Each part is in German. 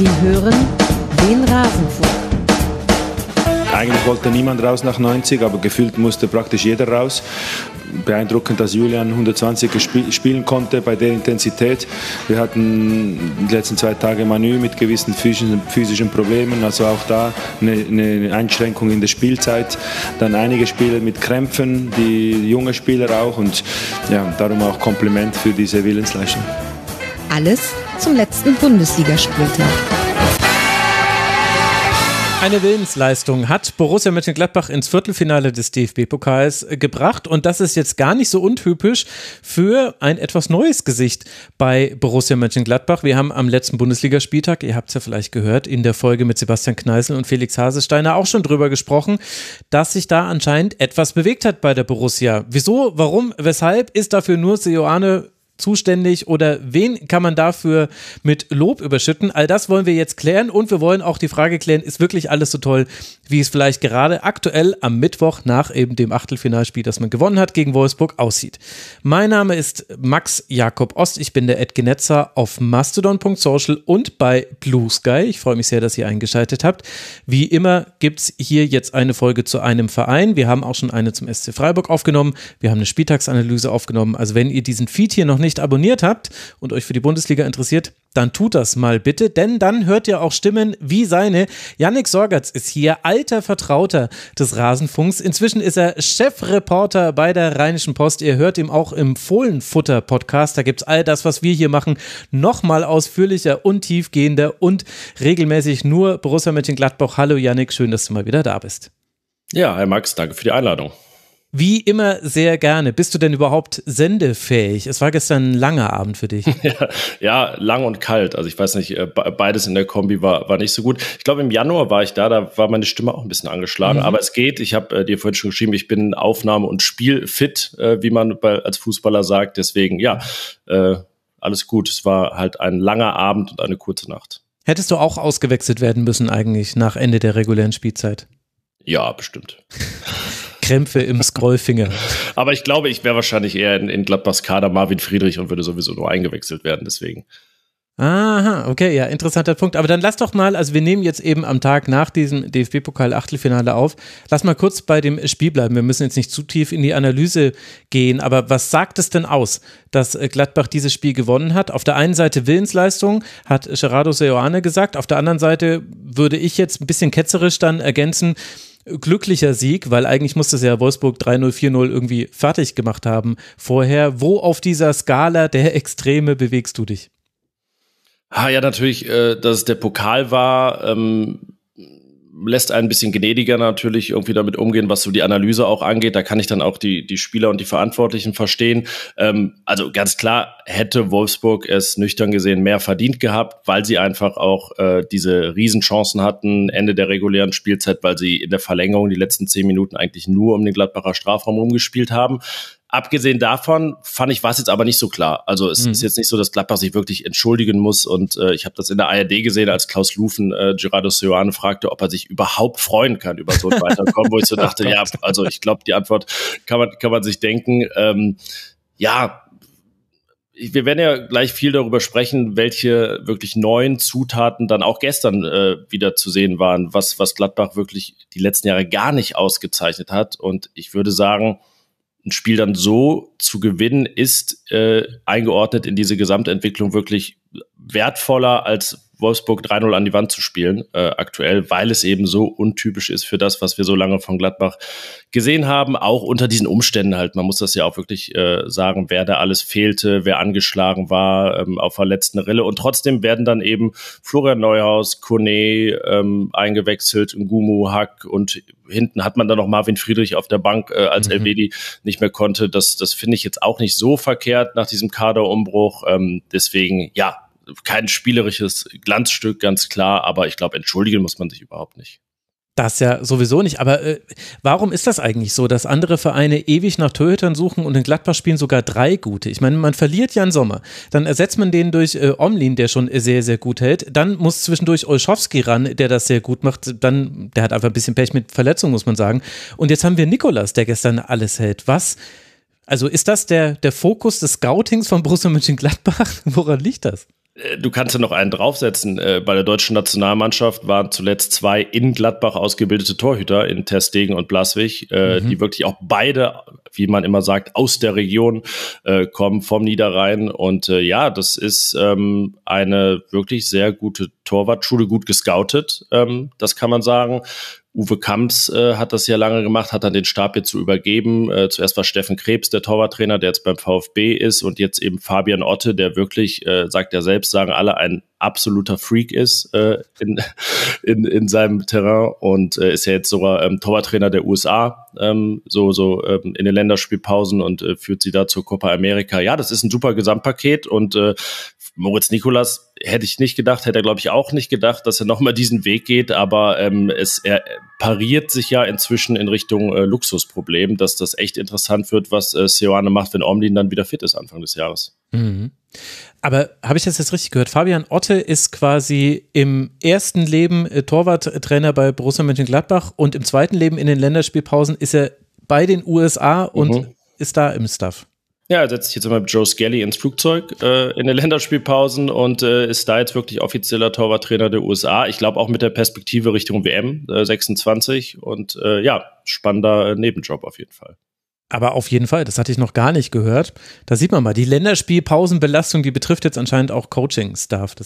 Sie hören den Rasenfunk. Eigentlich wollte niemand raus nach 90, aber gefühlt musste praktisch jeder raus. Beeindruckend, dass Julian 120 spielen konnte bei der Intensität. Wir hatten die letzten zwei Tage Manu mit gewissen physischen, Problemen, also auch da eine, eine, Einschränkung in der Spielzeit. Dann einige Spieler mit Krämpfen, die junge Spieler auch und ja, darum auch Kompliment für diese Willensleistung. Alles zum letzten Bundesligaspieltag. Eine Willensleistung hat Borussia Mönchengladbach ins Viertelfinale des DFB-Pokals gebracht und das ist jetzt gar nicht so untypisch für ein etwas neues Gesicht bei Borussia Mönchengladbach. Wir haben am letzten Bundesligaspieltag, ihr habt es ja vielleicht gehört, in der Folge mit Sebastian Kneißl und Felix Hasesteiner auch schon drüber gesprochen, dass sich da anscheinend etwas bewegt hat bei der Borussia. Wieso, warum, weshalb ist dafür nur Seoane zuständig oder wen kann man dafür mit Lob überschütten? All das wollen wir jetzt klären und wir wollen auch die Frage klären, ist wirklich alles so toll, wie es vielleicht gerade aktuell am Mittwoch nach eben dem Achtelfinalspiel, das man gewonnen hat gegen Wolfsburg, aussieht. Mein Name ist Max Jakob Ost, ich bin der Ed Genetzer auf mastodon.social und bei Blue Sky. Ich freue mich sehr, dass ihr eingeschaltet habt. Wie immer gibt es hier jetzt eine Folge zu einem Verein. Wir haben auch schon eine zum SC Freiburg aufgenommen. Wir haben eine Spieltagsanalyse aufgenommen. Also wenn ihr diesen Feed hier noch nicht nicht abonniert habt und euch für die Bundesliga interessiert, dann tut das mal bitte, denn dann hört ihr auch Stimmen wie seine. Yannick Sorgatz ist hier alter Vertrauter des Rasenfunks. Inzwischen ist er Chefreporter bei der Rheinischen Post. Ihr hört ihn auch im Fohlenfutter-Podcast. Da gibt es all das, was wir hier machen, nochmal ausführlicher und tiefgehender und regelmäßig nur Borussia Mönchengladbach. Hallo Yannick, schön, dass du mal wieder da bist. Ja, Herr Max, danke für die Einladung. Wie immer sehr gerne. Bist du denn überhaupt sendefähig? Es war gestern ein langer Abend für dich. ja, ja, lang und kalt. Also ich weiß nicht, äh, beides in der Kombi war, war nicht so gut. Ich glaube, im Januar war ich da, da war meine Stimme auch ein bisschen angeschlagen. Mhm. Aber es geht. Ich habe äh, dir vorhin schon geschrieben, ich bin Aufnahme- und Spielfit, äh, wie man bei, als Fußballer sagt. Deswegen, ja, äh, alles gut. Es war halt ein langer Abend und eine kurze Nacht. Hättest du auch ausgewechselt werden müssen eigentlich nach Ende der regulären Spielzeit? Ja, bestimmt. Krämpfe im Scrollfinger. Aber ich glaube, ich wäre wahrscheinlich eher in, in Gladbachs Kader Marvin Friedrich und würde sowieso nur eingewechselt werden, deswegen. Aha, okay, ja, interessanter Punkt. Aber dann lass doch mal, also wir nehmen jetzt eben am Tag nach diesem DFB-Pokal-Achtelfinale auf. Lass mal kurz bei dem Spiel bleiben. Wir müssen jetzt nicht zu tief in die Analyse gehen, aber was sagt es denn aus, dass Gladbach dieses Spiel gewonnen hat? Auf der einen Seite Willensleistung, hat Gerardo Seoane gesagt. Auf der anderen Seite würde ich jetzt ein bisschen ketzerisch dann ergänzen, glücklicher Sieg, weil eigentlich musste es ja Wolfsburg 3-0, 4-0 irgendwie fertig gemacht haben vorher. Wo auf dieser Skala der Extreme bewegst du dich? Ah, ja, natürlich, äh, dass es der Pokal war. Ähm lässt ein bisschen gnädiger natürlich irgendwie damit umgehen, was so die Analyse auch angeht. Da kann ich dann auch die, die Spieler und die Verantwortlichen verstehen. Ähm, also ganz klar hätte Wolfsburg es nüchtern gesehen mehr verdient gehabt, weil sie einfach auch äh, diese Riesenchancen hatten, Ende der regulären Spielzeit, weil sie in der Verlängerung die letzten zehn Minuten eigentlich nur um den Gladbacher Strafraum rumgespielt haben. Abgesehen davon fand ich, war es jetzt aber nicht so klar. Also es mhm. ist jetzt nicht so, dass Gladbach sich wirklich entschuldigen muss. Und äh, ich habe das in der ARD gesehen, als Klaus Lufen äh, Gerardo Seoane fragte, ob er sich überhaupt freuen kann über so ein Weiterkommen, wo ich so dachte, ja, also ich glaube, die Antwort kann man, kann man sich denken. Ähm, ja, wir werden ja gleich viel darüber sprechen, welche wirklich neuen Zutaten dann auch gestern äh, wieder zu sehen waren, was, was Gladbach wirklich die letzten Jahre gar nicht ausgezeichnet hat. Und ich würde sagen, ein Spiel dann so zu gewinnen, ist äh, eingeordnet in diese Gesamtentwicklung wirklich wertvoller als Wolfsburg 3-0 an die Wand zu spielen, äh, aktuell, weil es eben so untypisch ist für das, was wir so lange von Gladbach gesehen haben, auch unter diesen Umständen halt. Man muss das ja auch wirklich äh, sagen, wer da alles fehlte, wer angeschlagen war ähm, auf verletzten Rille. Und trotzdem werden dann eben Florian Neuhaus, Kone ähm, eingewechselt, Ngumu, Hack und hinten hat man dann noch Marvin Friedrich auf der Bank, äh, als mhm. Elvedi nicht mehr konnte. Das, das finde ich jetzt auch nicht so verkehrt nach diesem Kaderumbruch. Ähm, deswegen, ja, kein spielerisches Glanzstück, ganz klar, aber ich glaube, entschuldigen muss man sich überhaupt nicht. Das ja sowieso nicht. Aber äh, warum ist das eigentlich so, dass andere Vereine ewig nach Torhütern suchen und in Gladbach spielen sogar drei gute? Ich meine, man verliert Jan Sommer. Dann ersetzt man den durch äh, Omlin, der schon sehr, sehr gut hält. Dann muss zwischendurch Olschowski ran, der das sehr gut macht. Dann, der hat einfach ein bisschen Pech mit Verletzungen, muss man sagen. Und jetzt haben wir Nikolas, der gestern alles hält. Was? Also ist das der, der Fokus des Scoutings von Borussia Mönchengladbach? Woran liegt das? Äh, du kannst ja noch einen draufsetzen. Äh, bei der deutschen Nationalmannschaft waren zuletzt zwei in Gladbach ausgebildete Torhüter in Testegen und Blaswig, äh, mhm. die wirklich auch beide, wie man immer sagt, aus der Region kommen, vom Niederrhein. Und ja, das ist ähm, eine wirklich sehr gute Torwartschule, gut gescoutet, ähm, das kann man sagen. Uwe Kamps äh, hat das ja lange gemacht, hat dann den Stab jetzt so übergeben. Äh, zuerst war Steffen Krebs der Torwarttrainer, der jetzt beim VfB ist und jetzt eben Fabian Otte, der wirklich, äh, sagt er selbst, sagen alle, ein absoluter Freak ist äh, in, in, in seinem Terrain und äh, ist ja jetzt sogar ähm, Torwarttrainer der USA, ähm, so, so ähm, in den Länderspielpausen und äh, führt sie da zur Copa America. Ja, das ist ein super Gesamtpaket und äh, Moritz Nikolas hätte ich nicht gedacht, hätte er glaube ich auch nicht gedacht, dass er nochmal diesen Weg geht, aber ähm, es er pariert sich ja inzwischen in Richtung äh, Luxusproblem, dass das echt interessant wird, was äh, Seoane macht, wenn Omlin dann wieder fit ist Anfang des Jahres. Mhm. Aber habe ich das jetzt richtig gehört? Fabian Otte ist quasi im ersten Leben äh, Torwarttrainer bei Borussia Mönchengladbach und im zweiten Leben in den Länderspielpausen ist er bei den USA und mhm. ist da im Staff. Ja, er setzt sich jetzt immer mit Joe Skelly ins Flugzeug äh, in den Länderspielpausen und äh, ist da jetzt wirklich offizieller Torwarttrainer der USA. Ich glaube auch mit der Perspektive Richtung WM äh, 26 und äh, ja, spannender Nebenjob auf jeden Fall. Aber auf jeden Fall, das hatte ich noch gar nicht gehört. Da sieht man mal, die Länderspielpausenbelastung, die betrifft jetzt anscheinend auch Coaching-Staff.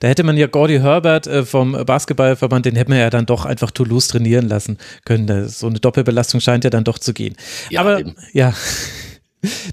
da hätte man ja Gordy Herbert äh, vom Basketballverband, den hätte man ja dann doch einfach Toulouse trainieren lassen können. So eine Doppelbelastung scheint ja dann doch zu gehen. Ja, Aber eben. ja.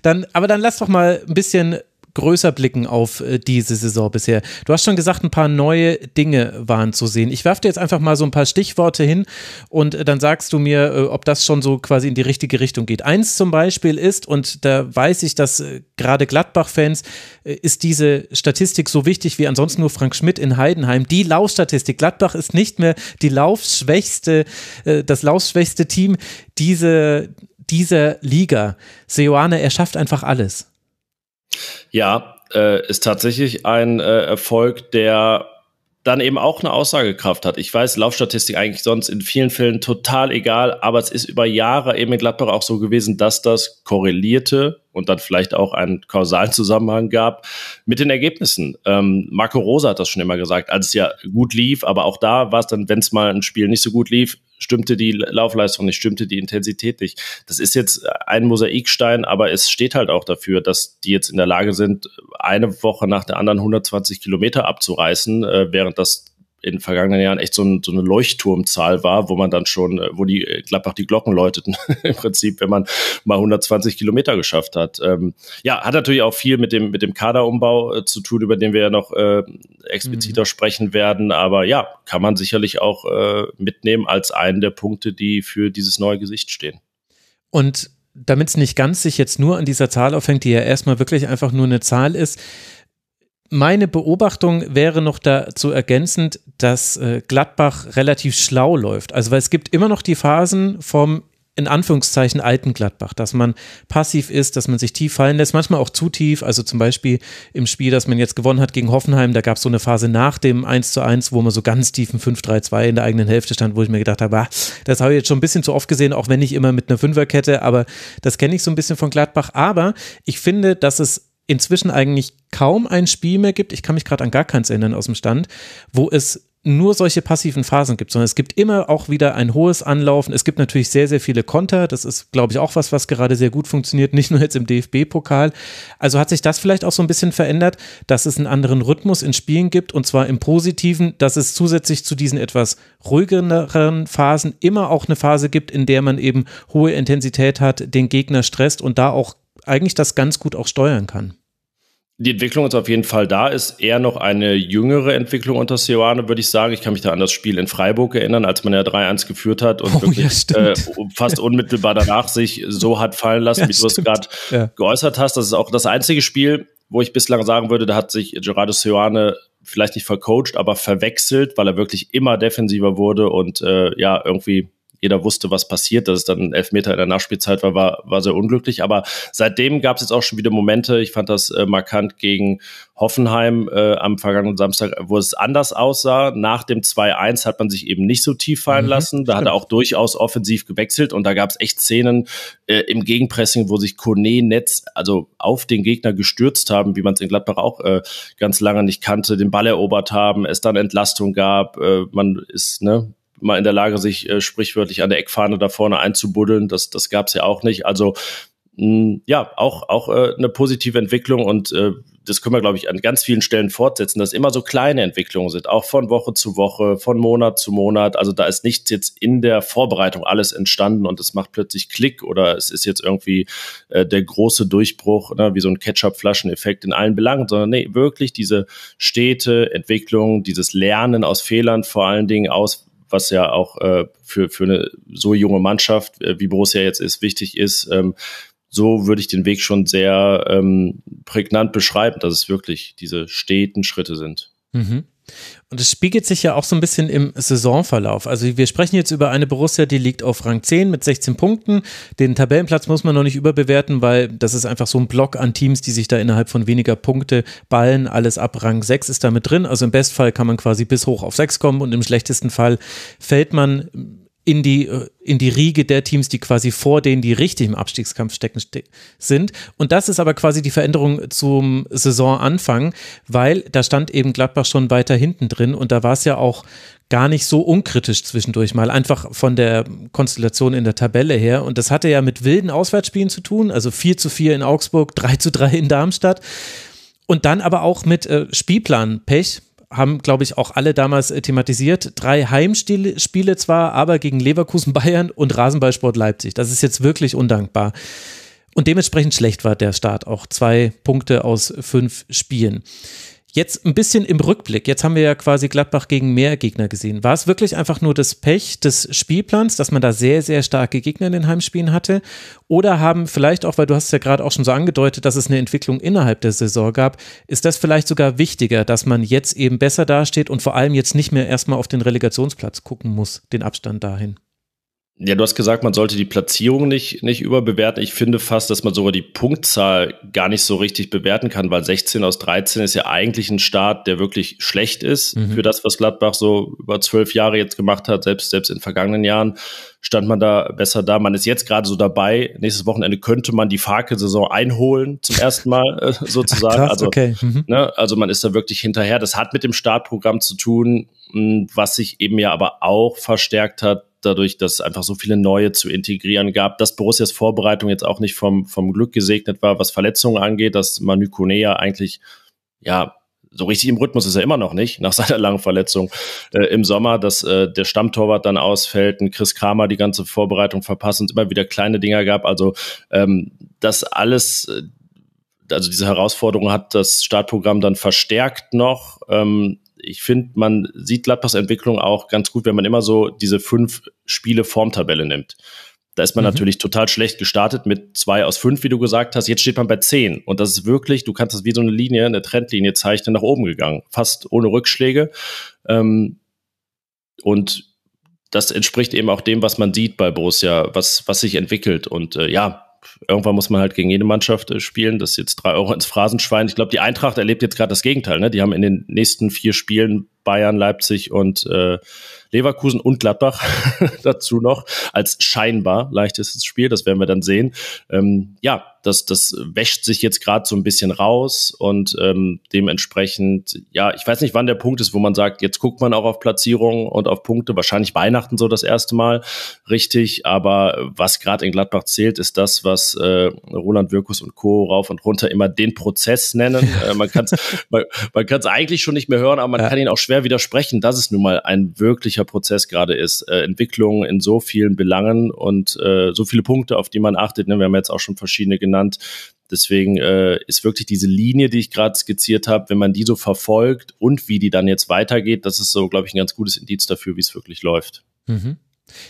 Dann, aber dann lass doch mal ein bisschen größer blicken auf äh, diese Saison bisher. Du hast schon gesagt, ein paar neue Dinge waren zu sehen. Ich werfe dir jetzt einfach mal so ein paar Stichworte hin und äh, dann sagst du mir, äh, ob das schon so quasi in die richtige Richtung geht. Eins zum Beispiel ist, und da weiß ich, dass gerade Gladbach-Fans ist diese Statistik so wichtig wie ansonsten nur Frank Schmidt in Heidenheim. Die Laufstatistik. Gladbach ist nicht mehr die laufschwächste, das laufschwächste Team diese, dieser Liga. Seoane, er schafft einfach alles. Ja, äh, ist tatsächlich ein äh, Erfolg, der dann eben auch eine Aussagekraft hat. Ich weiß, Laufstatistik eigentlich sonst in vielen Fällen total egal, aber es ist über Jahre eben in Gladbach auch so gewesen, dass das korrelierte und dann vielleicht auch einen kausalen Zusammenhang gab mit den Ergebnissen. Ähm, Marco Rosa hat das schon immer gesagt, als es ja gut lief, aber auch da war es dann, wenn es mal ein Spiel nicht so gut lief, stimmte die Laufleistung nicht, stimmte die Intensität nicht. Das ist jetzt ein Mosaikstein, aber es steht halt auch dafür, dass die jetzt in der Lage sind, eine Woche nach der anderen 120 Kilometer abzureißen, äh, während das in den vergangenen Jahren echt so, ein, so eine Leuchtturmzahl war, wo man dann schon, äh, wo die äh, Gladbach die Glocken läuteten, im Prinzip, wenn man mal 120 Kilometer geschafft hat. Ähm, ja, hat natürlich auch viel mit dem, mit dem Kaderumbau äh, zu tun, über den wir ja noch äh, expliziter mhm. sprechen werden. Aber ja, kann man sicherlich auch äh, mitnehmen als einen der Punkte, die für dieses neue Gesicht stehen. Und damit es nicht ganz sich jetzt nur an dieser Zahl aufhängt, die ja erstmal wirklich einfach nur eine Zahl ist, meine Beobachtung wäre noch dazu ergänzend, dass äh, Gladbach relativ schlau läuft. Also weil es gibt immer noch die Phasen vom in Anführungszeichen alten Gladbach, dass man passiv ist, dass man sich tief fallen lässt, manchmal auch zu tief. Also zum Beispiel im Spiel, das man jetzt gewonnen hat gegen Hoffenheim, da gab es so eine Phase nach dem 1 zu 1, wo man so ganz tief im 5-3-2 in der eigenen Hälfte stand, wo ich mir gedacht habe, ah, das habe ich jetzt schon ein bisschen zu oft gesehen, auch wenn nicht immer mit einer Fünferkette, aber das kenne ich so ein bisschen von Gladbach. Aber ich finde, dass es inzwischen eigentlich kaum ein Spiel mehr gibt, ich kann mich gerade an gar keins erinnern aus dem Stand, wo es nur solche passiven Phasen gibt, sondern es gibt immer auch wieder ein hohes Anlaufen. Es gibt natürlich sehr, sehr viele Konter. Das ist, glaube ich, auch was, was gerade sehr gut funktioniert, nicht nur jetzt im DFB-Pokal. Also hat sich das vielleicht auch so ein bisschen verändert, dass es einen anderen Rhythmus in Spielen gibt und zwar im Positiven, dass es zusätzlich zu diesen etwas ruhigeren Phasen immer auch eine Phase gibt, in der man eben hohe Intensität hat, den Gegner stresst und da auch eigentlich das ganz gut auch steuern kann. Die Entwicklung ist auf jeden Fall da, ist eher noch eine jüngere Entwicklung unter Seoane, würde ich sagen. Ich kann mich da an das Spiel in Freiburg erinnern, als man ja 3-1 geführt hat und oh, wirklich ja, äh, fast unmittelbar danach sich so hat fallen lassen, ja, wie du es gerade ja. geäußert hast. Das ist auch das einzige Spiel, wo ich bislang sagen würde, da hat sich Gerardo Seoane vielleicht nicht vercoacht, aber verwechselt, weil er wirklich immer defensiver wurde und äh, ja, irgendwie jeder wusste, was passiert. Dass es dann ein Elfmeter in der Nachspielzeit war, war, war sehr unglücklich. Aber seitdem gab es jetzt auch schon wieder Momente. Ich fand das äh, markant gegen Hoffenheim äh, am vergangenen Samstag, wo es anders aussah. Nach dem 2-1 hat man sich eben nicht so tief fallen mhm, lassen. Da stimmt. hat er auch durchaus offensiv gewechselt und da gab es echt Szenen äh, im Gegenpressing, wo sich Kone Netz also auf den Gegner gestürzt haben, wie man es in Gladbach auch äh, ganz lange nicht kannte, den Ball erobert haben, es dann Entlastung gab. Äh, man ist ne, mal in der Lage, sich äh, sprichwörtlich an der Eckfahne da vorne einzubuddeln. Das, das gab es ja auch nicht. Also mh, ja, auch, auch äh, eine positive Entwicklung und äh, das können wir, glaube ich, an ganz vielen Stellen fortsetzen, dass immer so kleine Entwicklungen sind, auch von Woche zu Woche, von Monat zu Monat. Also da ist nichts jetzt in der Vorbereitung alles entstanden und es macht plötzlich Klick oder es ist jetzt irgendwie äh, der große Durchbruch, ne, wie so ein Ketchup-Flaschen-Effekt in allen Belangen, sondern nee, wirklich diese stete Entwicklung, dieses Lernen aus Fehlern vor allen Dingen aus, was ja auch äh, für, für eine so junge Mannschaft, äh, wie Borussia jetzt ist, wichtig ist, ähm, so würde ich den Weg schon sehr ähm, prägnant beschreiben, dass es wirklich diese steten Schritte sind. Mhm. Und es spiegelt sich ja auch so ein bisschen im Saisonverlauf. Also wir sprechen jetzt über eine Borussia, die liegt auf Rang 10 mit 16 Punkten. Den Tabellenplatz muss man noch nicht überbewerten, weil das ist einfach so ein Block an Teams, die sich da innerhalb von weniger Punkte ballen. Alles ab Rang 6 ist damit drin. Also im Bestfall kann man quasi bis hoch auf 6 kommen und im schlechtesten Fall fällt man in die, äh, in die Riege der Teams, die quasi vor denen, die richtig im Abstiegskampf stecken, sind. Und das ist aber quasi die Veränderung zum Saisonanfang, weil da stand eben Gladbach schon weiter hinten drin und da war es ja auch gar nicht so unkritisch zwischendurch mal, einfach von der Konstellation in der Tabelle her. Und das hatte ja mit wilden Auswärtsspielen zu tun, also 4 zu 4 in Augsburg, 3 zu 3 in Darmstadt. Und dann aber auch mit äh, Spielplan-Pech haben, glaube ich, auch alle damals äh, thematisiert. Drei Heimspiele zwar, aber gegen Leverkusen, Bayern und Rasenballsport Leipzig. Das ist jetzt wirklich undankbar. Und dementsprechend schlecht war der Start. Auch zwei Punkte aus fünf Spielen. Jetzt ein bisschen im Rückblick. Jetzt haben wir ja quasi Gladbach gegen mehr Gegner gesehen. War es wirklich einfach nur das Pech des Spielplans, dass man da sehr, sehr starke Gegner in den Heimspielen hatte? Oder haben vielleicht auch, weil du hast es ja gerade auch schon so angedeutet, dass es eine Entwicklung innerhalb der Saison gab, ist das vielleicht sogar wichtiger, dass man jetzt eben besser dasteht und vor allem jetzt nicht mehr erstmal auf den Relegationsplatz gucken muss, den Abstand dahin? Ja, du hast gesagt, man sollte die Platzierung nicht, nicht überbewerten. Ich finde fast, dass man sogar die Punktzahl gar nicht so richtig bewerten kann, weil 16 aus 13 ist ja eigentlich ein Start, der wirklich schlecht ist mhm. für das, was Gladbach so über zwölf Jahre jetzt gemacht hat. Selbst, selbst in vergangenen Jahren stand man da besser da. Man ist jetzt gerade so dabei. Nächstes Wochenende könnte man die Farke-Saison einholen, zum ersten Mal äh, sozusagen. Ach, krass, also, okay. Mhm. ne, also man ist da wirklich hinterher. Das hat mit dem Startprogramm zu tun, was sich eben ja aber auch verstärkt hat dadurch, dass einfach so viele neue zu integrieren gab, dass Borussias Vorbereitung jetzt auch nicht vom, vom Glück gesegnet war, was Verletzungen angeht, dass Manu Kone ja eigentlich, ja, so richtig im Rhythmus ist er immer noch nicht, nach seiner langen Verletzung äh, im Sommer, dass äh, der Stammtorwart dann ausfällt, ein Chris Kramer die ganze Vorbereitung verpasst und immer wieder kleine Dinger gab. Also ähm, das alles, äh, also diese Herausforderung hat das Startprogramm dann verstärkt noch. Ähm, ich finde, man sieht Gladbachs Entwicklung auch ganz gut, wenn man immer so diese fünf Spiele Formtabelle nimmt. Da ist man mhm. natürlich total schlecht gestartet mit zwei aus fünf, wie du gesagt hast. Jetzt steht man bei zehn. Und das ist wirklich, du kannst das wie so eine Linie, eine Trendlinie zeichnen, nach oben gegangen. Fast ohne Rückschläge. Ähm, und das entspricht eben auch dem, was man sieht bei Borussia, was, was sich entwickelt. Und äh, ja, irgendwann muss man halt gegen jede Mannschaft äh, spielen. Das ist jetzt drei Euro ins Phrasenschwein. Ich glaube, die Eintracht erlebt jetzt gerade das Gegenteil. Ne? Die haben in den nächsten vier Spielen Bayern, Leipzig und äh, Leverkusen und Gladbach dazu noch als scheinbar leichtestes Spiel. Das werden wir dann sehen. Ähm, ja, das, das wäscht sich jetzt gerade so ein bisschen raus und ähm, dementsprechend, ja, ich weiß nicht, wann der Punkt ist, wo man sagt, jetzt guckt man auch auf Platzierungen und auf Punkte. Wahrscheinlich Weihnachten so das erste Mal richtig, aber was gerade in Gladbach zählt, ist das, was äh, Roland Wirkus und Co. rauf und runter immer den Prozess nennen. äh, man kann es man, man kann's eigentlich schon nicht mehr hören, aber man ja. kann ihn auch schwer widersprechen, dass es nun mal ein wirklicher Prozess gerade ist. Äh, Entwicklung in so vielen Belangen und äh, so viele Punkte, auf die man achtet. Ne? Wir haben jetzt auch schon verschiedene genannt. Deswegen äh, ist wirklich diese Linie, die ich gerade skizziert habe, wenn man die so verfolgt und wie die dann jetzt weitergeht, das ist so, glaube ich, ein ganz gutes Indiz dafür, wie es wirklich läuft. Mhm.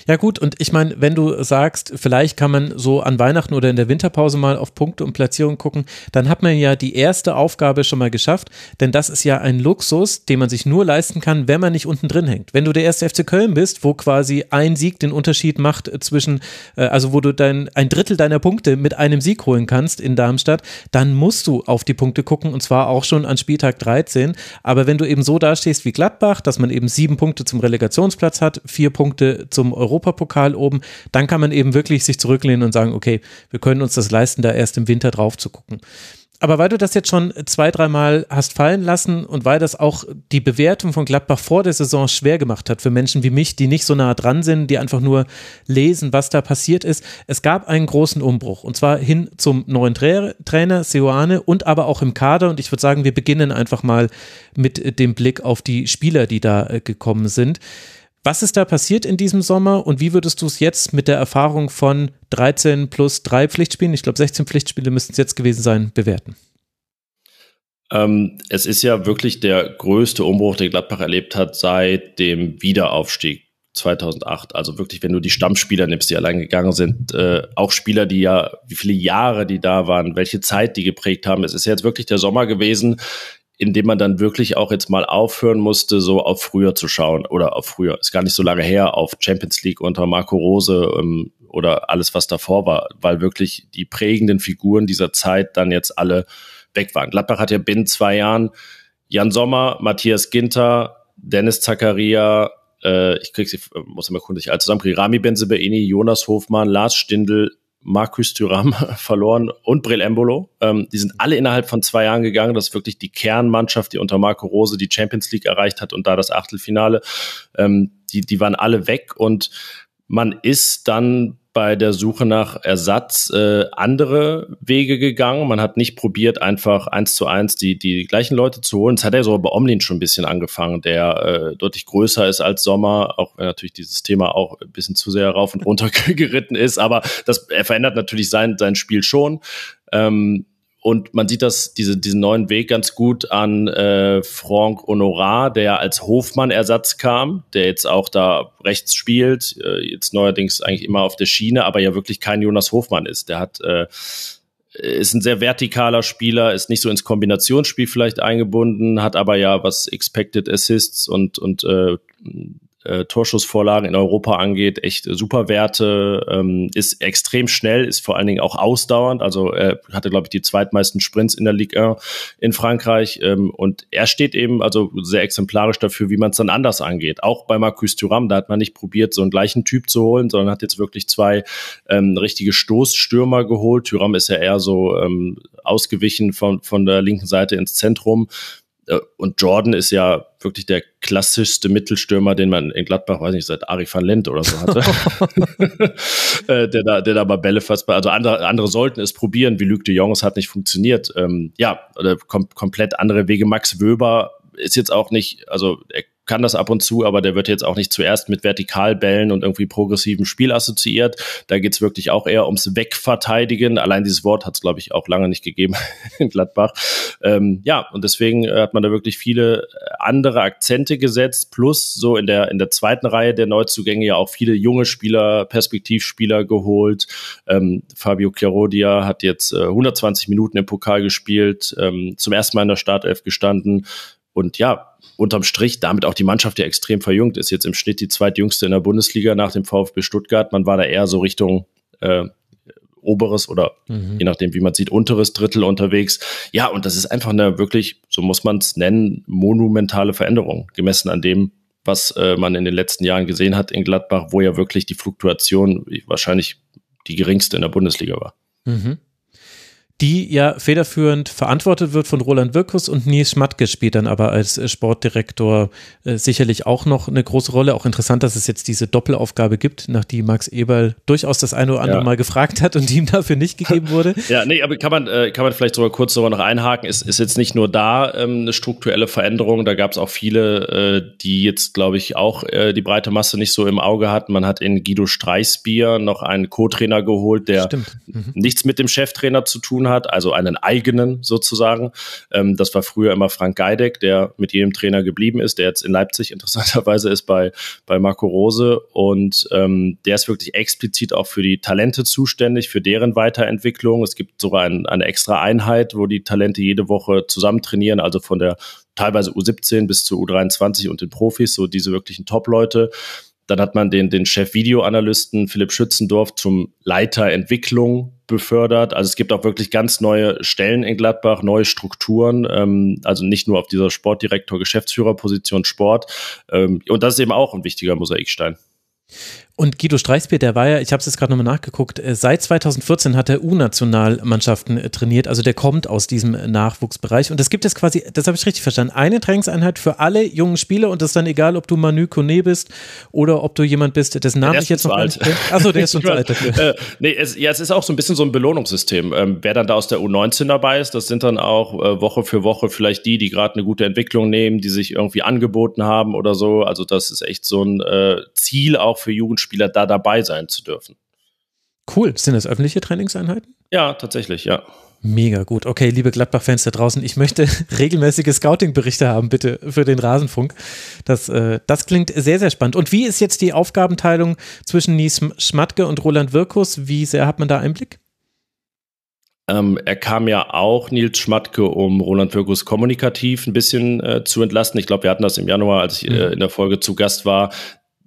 Ja gut, und ich meine, wenn du sagst, vielleicht kann man so an Weihnachten oder in der Winterpause mal auf Punkte und Platzierung gucken, dann hat man ja die erste Aufgabe schon mal geschafft, denn das ist ja ein Luxus, den man sich nur leisten kann, wenn man nicht unten drin hängt. Wenn du der erste FC Köln bist, wo quasi ein Sieg den Unterschied macht zwischen, äh, also wo du dein, ein Drittel deiner Punkte mit einem Sieg holen kannst in Darmstadt, dann musst du auf die Punkte gucken und zwar auch schon an Spieltag 13. Aber wenn du eben so dastehst wie Gladbach, dass man eben sieben Punkte zum Relegationsplatz hat, vier Punkte zum Europapokal oben, dann kann man eben wirklich sich zurücklehnen und sagen, okay, wir können uns das leisten, da erst im Winter drauf zu gucken. Aber weil du das jetzt schon zwei, dreimal hast fallen lassen und weil das auch die Bewertung von Gladbach vor der Saison schwer gemacht hat für Menschen wie mich, die nicht so nah dran sind, die einfach nur lesen, was da passiert ist. Es gab einen großen Umbruch und zwar hin zum neuen Tra Trainer Seoane und aber auch im Kader. Und ich würde sagen, wir beginnen einfach mal mit dem Blick auf die Spieler, die da äh, gekommen sind. Was ist da passiert in diesem Sommer und wie würdest du es jetzt mit der Erfahrung von 13 plus 3 Pflichtspielen, ich glaube 16 Pflichtspiele müssten es jetzt gewesen sein, bewerten? Ähm, es ist ja wirklich der größte Umbruch, den Gladbach erlebt hat seit dem Wiederaufstieg 2008. Also wirklich, wenn du die Stammspieler nimmst, die allein gegangen sind, äh, auch Spieler, die ja, wie viele Jahre die da waren, welche Zeit die geprägt haben. Es ist jetzt wirklich der Sommer gewesen, in dem man dann wirklich auch jetzt mal aufhören musste, so auf früher zu schauen oder auf früher, ist gar nicht so lange her, auf Champions League unter Marco Rose ähm, oder alles, was davor war, weil wirklich die prägenden Figuren dieser Zeit dann jetzt alle weg waren. Gladbach hat ja binnen zwei Jahren Jan Sommer, Matthias Ginter, Dennis Zakaria, äh, ich krieg's, muss immer kundig alles zusammenkriegen, Rami Benzebeini, Jonas Hofmann, Lars Stindl, Markus Thuram verloren und Brill Embolo. Ähm, die sind alle innerhalb von zwei Jahren gegangen. Das ist wirklich die Kernmannschaft, die unter Marco Rose die Champions League erreicht hat und da das Achtelfinale. Ähm, die, die waren alle weg und man ist dann bei der Suche nach Ersatz äh, andere Wege gegangen. Man hat nicht probiert, einfach eins zu eins die, die gleichen Leute zu holen. Das hat er so bei Omlin schon ein bisschen angefangen, der äh, deutlich größer ist als Sommer, auch wenn natürlich dieses Thema auch ein bisschen zu sehr rauf und runter geritten ist. Aber das er verändert natürlich sein, sein Spiel schon. Ähm, und man sieht das, diese, diesen neuen Weg ganz gut an äh, Franck Honorat, der als Hofmann-Ersatz kam, der jetzt auch da rechts spielt, äh, jetzt neuerdings eigentlich immer auf der Schiene, aber ja wirklich kein Jonas Hofmann ist. Der hat äh, ist ein sehr vertikaler Spieler, ist nicht so ins Kombinationsspiel vielleicht eingebunden, hat aber ja was Expected Assists und, und äh, äh, Torschussvorlagen in Europa angeht, echt super Werte, ähm, ist extrem schnell, ist vor allen Dingen auch ausdauernd. Also er hatte, glaube ich, die zweitmeisten Sprints in der Ligue 1 in Frankreich. Ähm, und er steht eben also sehr exemplarisch dafür, wie man es dann anders angeht. Auch bei Marcus Thuram, da hat man nicht probiert, so einen gleichen Typ zu holen, sondern hat jetzt wirklich zwei ähm, richtige Stoßstürmer geholt. Thuram ist ja eher so ähm, ausgewichen von, von der linken Seite ins Zentrum und Jordan ist ja wirklich der klassischste Mittelstürmer, den man in Gladbach, weiß nicht, seit Ari van Lent oder so hatte. Äh, der, da, der da mal Bälle fast bei, also andere, andere sollten es probieren, wie Luc de Jong, es hat nicht funktioniert. Ähm, ja, oder kom komplett andere Wege. Max Wöber ist jetzt auch nicht, also er kann das ab und zu, aber der wird jetzt auch nicht zuerst mit Vertikalbällen und irgendwie progressivem Spiel assoziiert. Da geht's wirklich auch eher ums Wegverteidigen. Allein dieses Wort hat es, glaube ich, auch lange nicht gegeben in Gladbach. Ähm, ja, und deswegen äh, hat man da wirklich viele äh, andere Akzente gesetzt, plus so in der, in der zweiten Reihe der Neuzugänge ja auch viele junge Spieler, Perspektivspieler geholt. Ähm, Fabio Chiarodia hat jetzt äh, 120 Minuten im Pokal gespielt, ähm, zum ersten Mal in der Startelf gestanden. Und ja, unterm Strich damit auch die Mannschaft ja extrem verjüngt ist. Jetzt im Schnitt die zweitjüngste in der Bundesliga nach dem VfB Stuttgart. Man war da eher so Richtung äh, oberes oder mhm. je nachdem, wie man sieht, unteres Drittel unterwegs. Ja, und das ist einfach eine wirklich, so muss man es nennen, monumentale Veränderung, gemessen an dem, was äh, man in den letzten Jahren gesehen hat in Gladbach, wo ja wirklich die Fluktuation wahrscheinlich die geringste in der Bundesliga war. Mhm die ja federführend verantwortet wird von Roland Wirkus und Nils Schmatke spielt dann aber als äh, Sportdirektor äh, sicherlich auch noch eine große Rolle. Auch interessant, dass es jetzt diese Doppelaufgabe gibt, nach die Max Eberl durchaus das eine oder andere ja. Mal gefragt hat und die ihm dafür nicht gegeben wurde. ja, nee, aber kann man, äh, kann man vielleicht sogar kurz sogar noch einhaken. Ist, ist jetzt nicht nur da ähm, eine strukturelle Veränderung, da gab es auch viele, äh, die jetzt, glaube ich, auch die breite Masse nicht so im Auge hatten. Man hat in Guido Streichsbier noch einen Co-Trainer geholt, der mhm. nichts mit dem Cheftrainer zu tun hat, also einen eigenen sozusagen. Ähm, das war früher immer Frank Geideck, der mit jedem Trainer geblieben ist, der jetzt in Leipzig interessanterweise ist bei, bei Marco Rose. Und ähm, der ist wirklich explizit auch für die Talente zuständig, für deren Weiterentwicklung. Es gibt sogar ein, eine extra Einheit, wo die Talente jede Woche zusammen trainieren, also von der teilweise U17 bis zu U23 und den Profis, so diese wirklichen Top-Leute. Dann hat man den, den Chef-Videoanalysten Philipp Schützendorf zum Leiter Entwicklung befördert. Also es gibt auch wirklich ganz neue Stellen in Gladbach, neue Strukturen, ähm, also nicht nur auf dieser Sportdirektor, Geschäftsführerposition Sport. Ähm, und das ist eben auch ein wichtiger Mosaikstein. Und Guido Streichsbier, der war ja, ich habe es jetzt gerade nochmal nachgeguckt, äh, seit 2014 hat er U-Nationalmannschaften äh, trainiert, also der kommt aus diesem Nachwuchsbereich. Und es gibt jetzt quasi, das habe ich richtig verstanden, eine Trainingseinheit für alle jungen Spieler und das ist dann egal, ob du Manu Kone bist oder ob du jemand bist, dessen Namen ich jetzt noch alt. Achso, der ist schon zu alt dafür. Äh, nee, es, ja, es ist auch so ein bisschen so ein Belohnungssystem. Ähm, wer dann da aus der U19 dabei ist, das sind dann auch äh, Woche für Woche vielleicht die, die gerade eine gute Entwicklung nehmen, die sich irgendwie angeboten haben oder so. Also das ist echt so ein äh, Ziel auch für Jugendspieler, da dabei sein zu dürfen. Cool. Sind das öffentliche Trainingseinheiten? Ja, tatsächlich, ja. Mega gut. Okay, liebe Gladbach-Fans da draußen, ich möchte regelmäßige Scouting-Berichte haben, bitte, für den Rasenfunk. Das, äh, das klingt sehr, sehr spannend. Und wie ist jetzt die Aufgabenteilung zwischen Nies Schmatke und Roland Wirkus? Wie sehr hat man da Einblick? Ähm, er kam ja auch, Nils Schmatke, um Roland Wirkus kommunikativ ein bisschen äh, zu entlasten. Ich glaube, wir hatten das im Januar, als ich äh, mhm. in der Folge zu Gast war.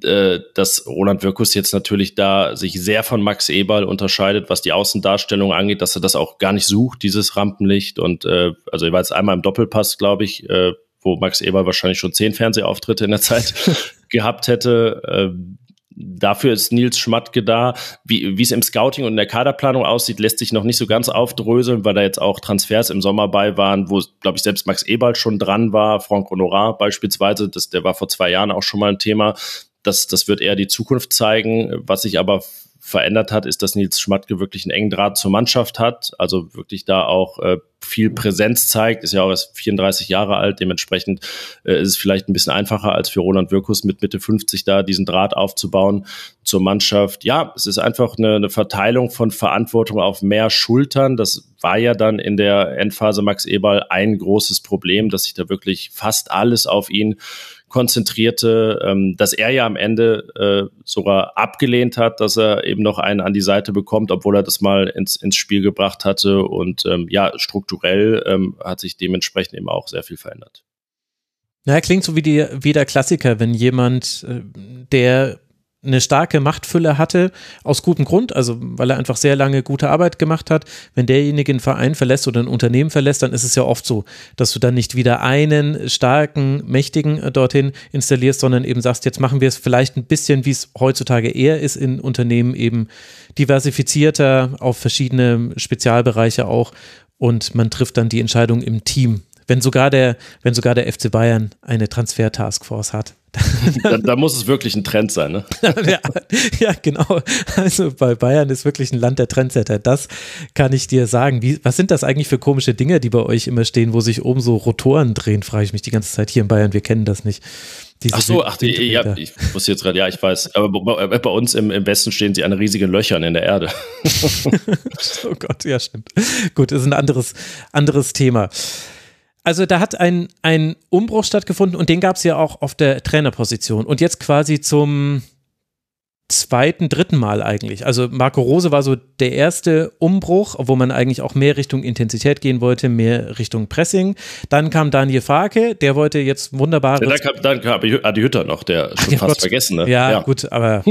Äh, dass Roland Wirkus jetzt natürlich da sich sehr von Max Eberl unterscheidet, was die Außendarstellung angeht, dass er das auch gar nicht sucht, dieses Rampenlicht. Und äh, also er war jetzt einmal im Doppelpass, glaube ich, äh, wo Max Eberl wahrscheinlich schon zehn Fernsehauftritte in der Zeit gehabt hätte. Äh, Dafür ist Nils Schmatke da. Wie, wie es im Scouting und in der Kaderplanung aussieht, lässt sich noch nicht so ganz aufdröseln, weil da jetzt auch Transfers im Sommer bei waren, wo, glaube ich, selbst Max Eberl schon dran war. Franck Honorar beispielsweise, das, der war vor zwei Jahren auch schon mal ein Thema. Das, das wird eher die Zukunft zeigen. Was sich aber verändert hat, ist, dass Nils Schmatke wirklich einen engen Draht zur Mannschaft hat, also wirklich da auch äh, viel Präsenz zeigt, ist ja auch erst 34 Jahre alt, dementsprechend äh, ist es vielleicht ein bisschen einfacher als für Roland Wirkus mit Mitte 50 da diesen Draht aufzubauen zur Mannschaft. Ja, es ist einfach eine, eine Verteilung von Verantwortung auf mehr Schultern. Das war ja dann in der Endphase Max Eberl ein großes Problem, dass sich da wirklich fast alles auf ihn konzentrierte, ähm, dass er ja am Ende äh, sogar abgelehnt hat, dass er eben noch einen an die Seite bekommt, obwohl er das mal ins, ins Spiel gebracht hatte. Und ähm, ja, strukturell ähm, hat sich dementsprechend eben auch sehr viel verändert. Ja, klingt so wie, die, wie der Klassiker, wenn jemand, äh, der eine starke Machtfülle hatte, aus gutem Grund, also weil er einfach sehr lange gute Arbeit gemacht hat. Wenn derjenige einen Verein verlässt oder ein Unternehmen verlässt, dann ist es ja oft so, dass du dann nicht wieder einen starken, mächtigen äh, dorthin installierst, sondern eben sagst, jetzt machen wir es vielleicht ein bisschen, wie es heutzutage eher ist in Unternehmen, eben diversifizierter auf verschiedene Spezialbereiche auch und man trifft dann die Entscheidung im Team. Wenn sogar der, wenn sogar der FC Bayern eine Transfer-Taskforce hat, da, da, muss es wirklich ein Trend sein, ne? ja, ja, genau. Also bei Bayern ist wirklich ein Land der Trendsetter. Das kann ich dir sagen. Wie, was sind das eigentlich für komische Dinge, die bei euch immer stehen, wo sich oben so Rotoren drehen, frage ich mich die ganze Zeit hier in Bayern. Wir kennen das nicht. Diese ach so, ach, ja, ich wusste jetzt gerade, ja, ich weiß. Aber bei, bei uns im, im, Westen stehen sie an riesigen Löchern in der Erde. oh Gott, ja, stimmt. Gut, das ist ein anderes, anderes Thema. Also da hat ein, ein Umbruch stattgefunden und den gab es ja auch auf der Trainerposition. Und jetzt quasi zum zweiten, dritten Mal eigentlich. Also Marco Rose war so der erste Umbruch, wo man eigentlich auch mehr Richtung Intensität gehen wollte, mehr Richtung Pressing. Dann kam Daniel Farke, der wollte jetzt wunderbar. Ja, dann, kam, dann kam Adi Hütter noch, der schon Ach, fast Gott. vergessen. Ne? Ja, ja, gut, aber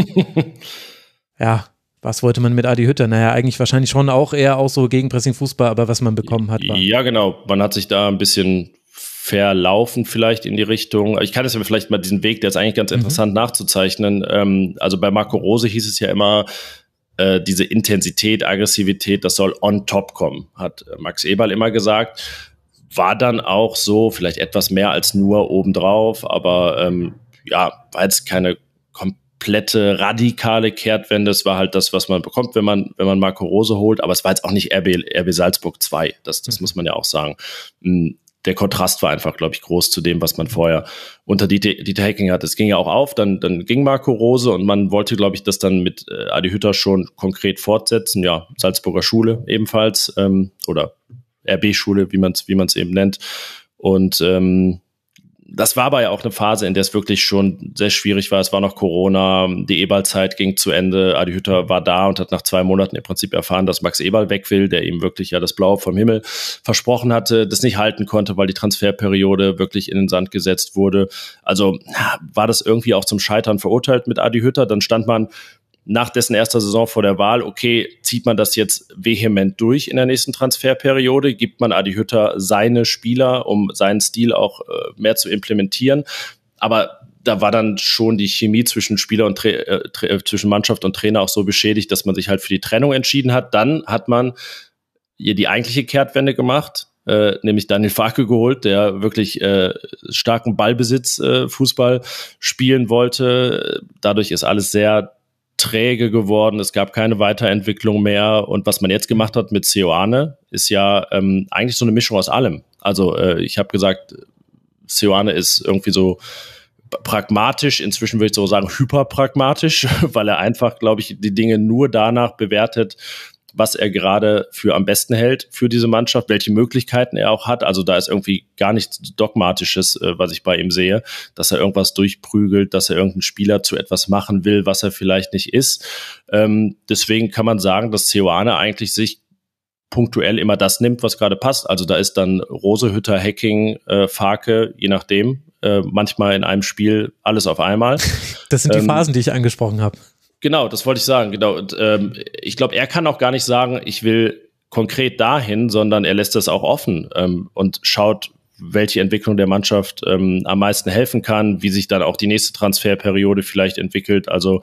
ja, was wollte man mit Adi Hütter? Naja, eigentlich wahrscheinlich schon auch eher auch so Gegenpressing-Fußball, aber was man bekommen hat. War. Ja, genau. Man hat sich da ein bisschen verlaufen vielleicht in die Richtung. Ich kann es ja vielleicht mal diesen Weg, der ist eigentlich ganz mhm. interessant nachzuzeichnen. Ähm, also bei Marco Rose hieß es ja immer, äh, diese Intensität, Aggressivität, das soll on top kommen, hat Max Eberl immer gesagt. War dann auch so, vielleicht etwas mehr als nur obendrauf, aber ähm, ja, war jetzt keine komplette radikale Kehrtwende. Es war halt das, was man bekommt, wenn man, wenn man Marco Rose holt, aber es war jetzt auch nicht RB, RB Salzburg 2. Das, das mhm. muss man ja auch sagen. Hm, der Kontrast war einfach, glaube ich, groß zu dem, was man vorher unter Dieter, Dieter Hecking hat. Es ging ja auch auf, dann, dann ging Marco Rose und man wollte, glaube ich, das dann mit äh, Adi Hütter schon konkret fortsetzen. Ja, Salzburger Schule ebenfalls ähm, oder RB-Schule, wie man es wie man's eben nennt. Und ähm, das war aber ja auch eine Phase, in der es wirklich schon sehr schwierig war. Es war noch Corona, die Eberl-Zeit ging zu Ende. Adi Hütter war da und hat nach zwei Monaten im Prinzip erfahren, dass Max Eberl weg will, der ihm wirklich ja das Blaue vom Himmel versprochen hatte, das nicht halten konnte, weil die Transferperiode wirklich in den Sand gesetzt wurde. Also war das irgendwie auch zum Scheitern verurteilt mit Adi Hütter. Dann stand man nach dessen erster Saison vor der Wahl, okay, zieht man das jetzt vehement durch in der nächsten Transferperiode? Gibt man Adi Hütter seine Spieler, um seinen Stil auch äh, mehr zu implementieren? Aber da war dann schon die Chemie zwischen Spieler und Tra äh, äh, zwischen Mannschaft und Trainer auch so beschädigt, dass man sich halt für die Trennung entschieden hat. Dann hat man hier die eigentliche Kehrtwende gemacht, äh, nämlich Daniel Farke geholt, der wirklich äh, starken Ballbesitz äh, Fußball spielen wollte. Dadurch ist alles sehr träge geworden, es gab keine Weiterentwicklung mehr. Und was man jetzt gemacht hat mit Seoane, ist ja ähm, eigentlich so eine Mischung aus allem. Also äh, ich habe gesagt, Seoane ist irgendwie so pragmatisch, inzwischen würde ich so sagen hyperpragmatisch, weil er einfach, glaube ich, die Dinge nur danach bewertet, was er gerade für am besten hält für diese Mannschaft, welche Möglichkeiten er auch hat. Also da ist irgendwie gar nichts Dogmatisches, äh, was ich bei ihm sehe, dass er irgendwas durchprügelt, dass er irgendeinen Spieler zu etwas machen will, was er vielleicht nicht ist. Ähm, deswegen kann man sagen, dass Ceoane eigentlich sich punktuell immer das nimmt, was gerade passt. Also da ist dann Rosehütter, Hacking, äh, Farke, je nachdem, äh, manchmal in einem Spiel alles auf einmal. Das sind die ähm, Phasen, die ich angesprochen habe. Genau, das wollte ich sagen, genau. Und ähm, ich glaube, er kann auch gar nicht sagen, ich will konkret dahin, sondern er lässt das auch offen ähm, und schaut, welche Entwicklung der Mannschaft ähm, am meisten helfen kann, wie sich dann auch die nächste Transferperiode vielleicht entwickelt. Also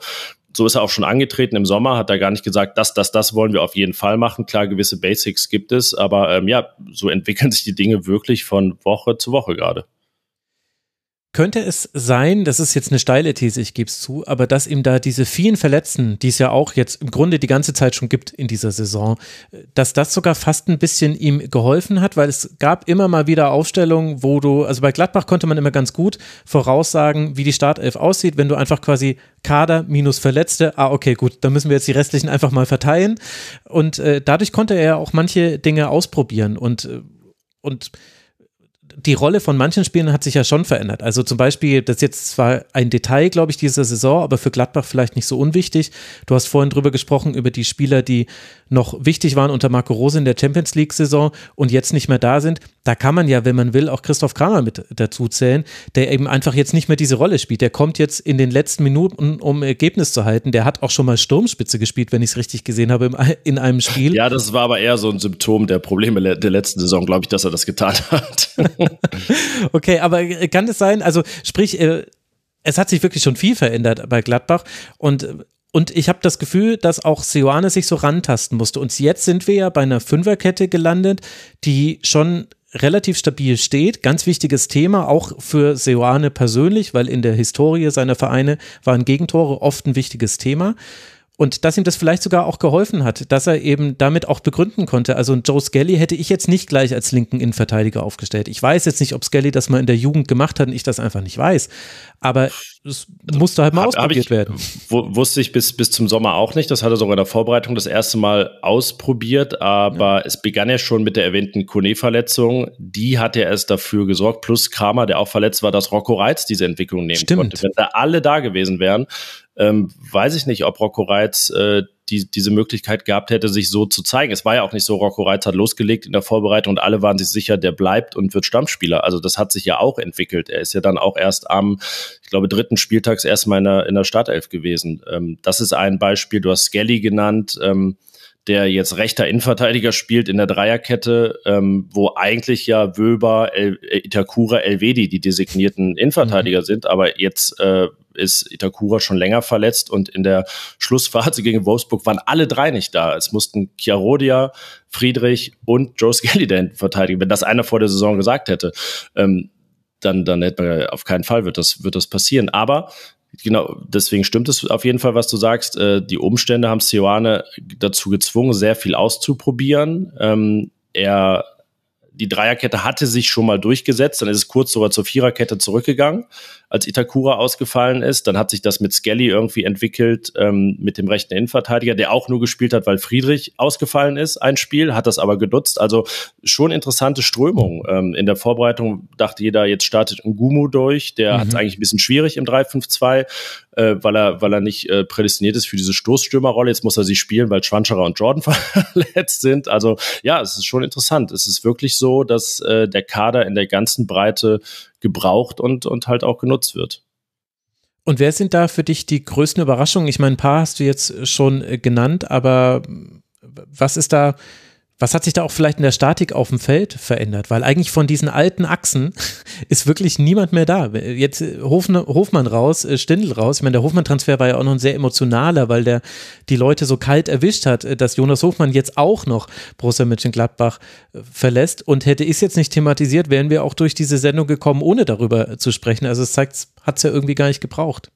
so ist er auch schon angetreten im Sommer, hat er gar nicht gesagt, das, das, das wollen wir auf jeden Fall machen. Klar, gewisse Basics gibt es, aber ähm, ja, so entwickeln sich die Dinge wirklich von Woche zu Woche gerade. Könnte es sein, das ist jetzt eine steile These, ich gebe es zu, aber dass ihm da diese vielen Verletzten, die es ja auch jetzt im Grunde die ganze Zeit schon gibt in dieser Saison, dass das sogar fast ein bisschen ihm geholfen hat, weil es gab immer mal wieder Aufstellungen, wo du, also bei Gladbach konnte man immer ganz gut voraussagen, wie die Startelf aussieht, wenn du einfach quasi Kader minus Verletzte, ah okay, gut, dann müssen wir jetzt die restlichen einfach mal verteilen. Und äh, dadurch konnte er auch manche Dinge ausprobieren und, äh, und die Rolle von manchen Spielern hat sich ja schon verändert. Also zum Beispiel, das ist jetzt zwar ein Detail, glaube ich, dieser Saison, aber für Gladbach vielleicht nicht so unwichtig. Du hast vorhin drüber gesprochen, über die Spieler, die noch wichtig waren unter Marco Rose in der Champions League-Saison und jetzt nicht mehr da sind. Da kann man ja, wenn man will, auch Christoph Kramer mit dazu zählen, der eben einfach jetzt nicht mehr diese Rolle spielt. Der kommt jetzt in den letzten Minuten, um Ergebnis zu halten. Der hat auch schon mal Sturmspitze gespielt, wenn ich es richtig gesehen habe, in einem Spiel. Ja, das war aber eher so ein Symptom der Probleme der letzten Saison, glaube ich, dass er das getan hat. okay, aber kann es sein, also sprich, äh, es hat sich wirklich schon viel verändert bei Gladbach und und ich habe das Gefühl, dass auch Seoane sich so rantasten musste. Und jetzt sind wir ja bei einer Fünferkette gelandet, die schon relativ stabil steht. Ganz wichtiges Thema, auch für Seoane persönlich, weil in der Historie seiner Vereine waren Gegentore oft ein wichtiges Thema. Und dass ihm das vielleicht sogar auch geholfen hat, dass er eben damit auch begründen konnte. Also Joe Skelly hätte ich jetzt nicht gleich als linken Innenverteidiger aufgestellt. Ich weiß jetzt nicht, ob Skelly das mal in der Jugend gemacht hat und ich das einfach nicht weiß. Aber es musste halt mal hab, ausprobiert hab ich, werden. Wusste ich bis, bis zum Sommer auch nicht. Das hat er sogar in der Vorbereitung das erste Mal ausprobiert. Aber ja. es begann ja schon mit der erwähnten Kone-Verletzung. Die hat ja erst dafür gesorgt, plus Kramer, der auch verletzt war, dass Rocco Reitz diese Entwicklung nehmen Stimmt. konnte. Wenn da alle da gewesen wären, ähm, weiß ich nicht, ob Rocco Reitz äh, die, diese Möglichkeit gehabt hätte, sich so zu zeigen. Es war ja auch nicht so, Rocco Reitz hat losgelegt in der Vorbereitung und alle waren sich sicher, der bleibt und wird Stammspieler. Also das hat sich ja auch entwickelt. Er ist ja dann auch erst am, ich glaube, dritten Spieltags erstmal in der, in der Startelf gewesen. Ähm, das ist ein Beispiel. Du hast Skelly genannt. Ähm, der jetzt rechter Innenverteidiger spielt in der Dreierkette, ähm, wo eigentlich ja Wöber, El Itakura, Elvedi die designierten Innenverteidiger mhm. sind, aber jetzt äh, ist Itakura schon länger verletzt und in der Schlussphase gegen Wolfsburg waren alle drei nicht da. Es mussten Chiarodia, Friedrich und Joe Skelly den verteidigen. Wenn das einer vor der Saison gesagt hätte, ähm, dann, dann hätte man auf keinen Fall wird das, wird das passieren. Aber genau, deswegen stimmt es auf jeden Fall, was du sagst. Äh, die Umstände haben Sioane dazu gezwungen, sehr viel auszuprobieren. Ähm, er die Dreierkette hatte sich schon mal durchgesetzt, dann ist es kurz sogar zur Viererkette zurückgegangen, als Itakura ausgefallen ist. Dann hat sich das mit Skelly irgendwie entwickelt, ähm, mit dem rechten Innenverteidiger, der auch nur gespielt hat, weil Friedrich ausgefallen ist, ein Spiel, hat das aber genutzt. Also schon interessante Strömung. Ähm, in der Vorbereitung dachte jeder, jetzt startet ein Gumu durch, der mhm. hat es eigentlich ein bisschen schwierig im 3-5-2 äh, weil er, weil er nicht äh, prädestiniert ist für diese Stoßstürmerrolle. Jetzt muss er sie spielen, weil Schwanscherer und Jordan verletzt sind. Also ja, es ist schon interessant. Es ist wirklich so, dass äh, der Kader in der ganzen Breite gebraucht und, und halt auch genutzt wird. Und wer sind da für dich die größten Überraschungen? Ich meine, ein paar hast du jetzt schon äh, genannt, aber was ist da was hat sich da auch vielleicht in der Statik auf dem Feld verändert? Weil eigentlich von diesen alten Achsen ist wirklich niemand mehr da. Jetzt äh, Hofmann, raus, äh, Stindl raus. Ich meine, der Hofmann-Transfer war ja auch noch ein sehr emotionaler, weil der die Leute so kalt erwischt hat, äh, dass Jonas Hofmann jetzt auch noch Borussia Mönchengladbach verlässt. Und hätte ich es jetzt nicht thematisiert, wären wir auch durch diese Sendung gekommen, ohne darüber zu sprechen. Also es zeigt, hat es ja irgendwie gar nicht gebraucht.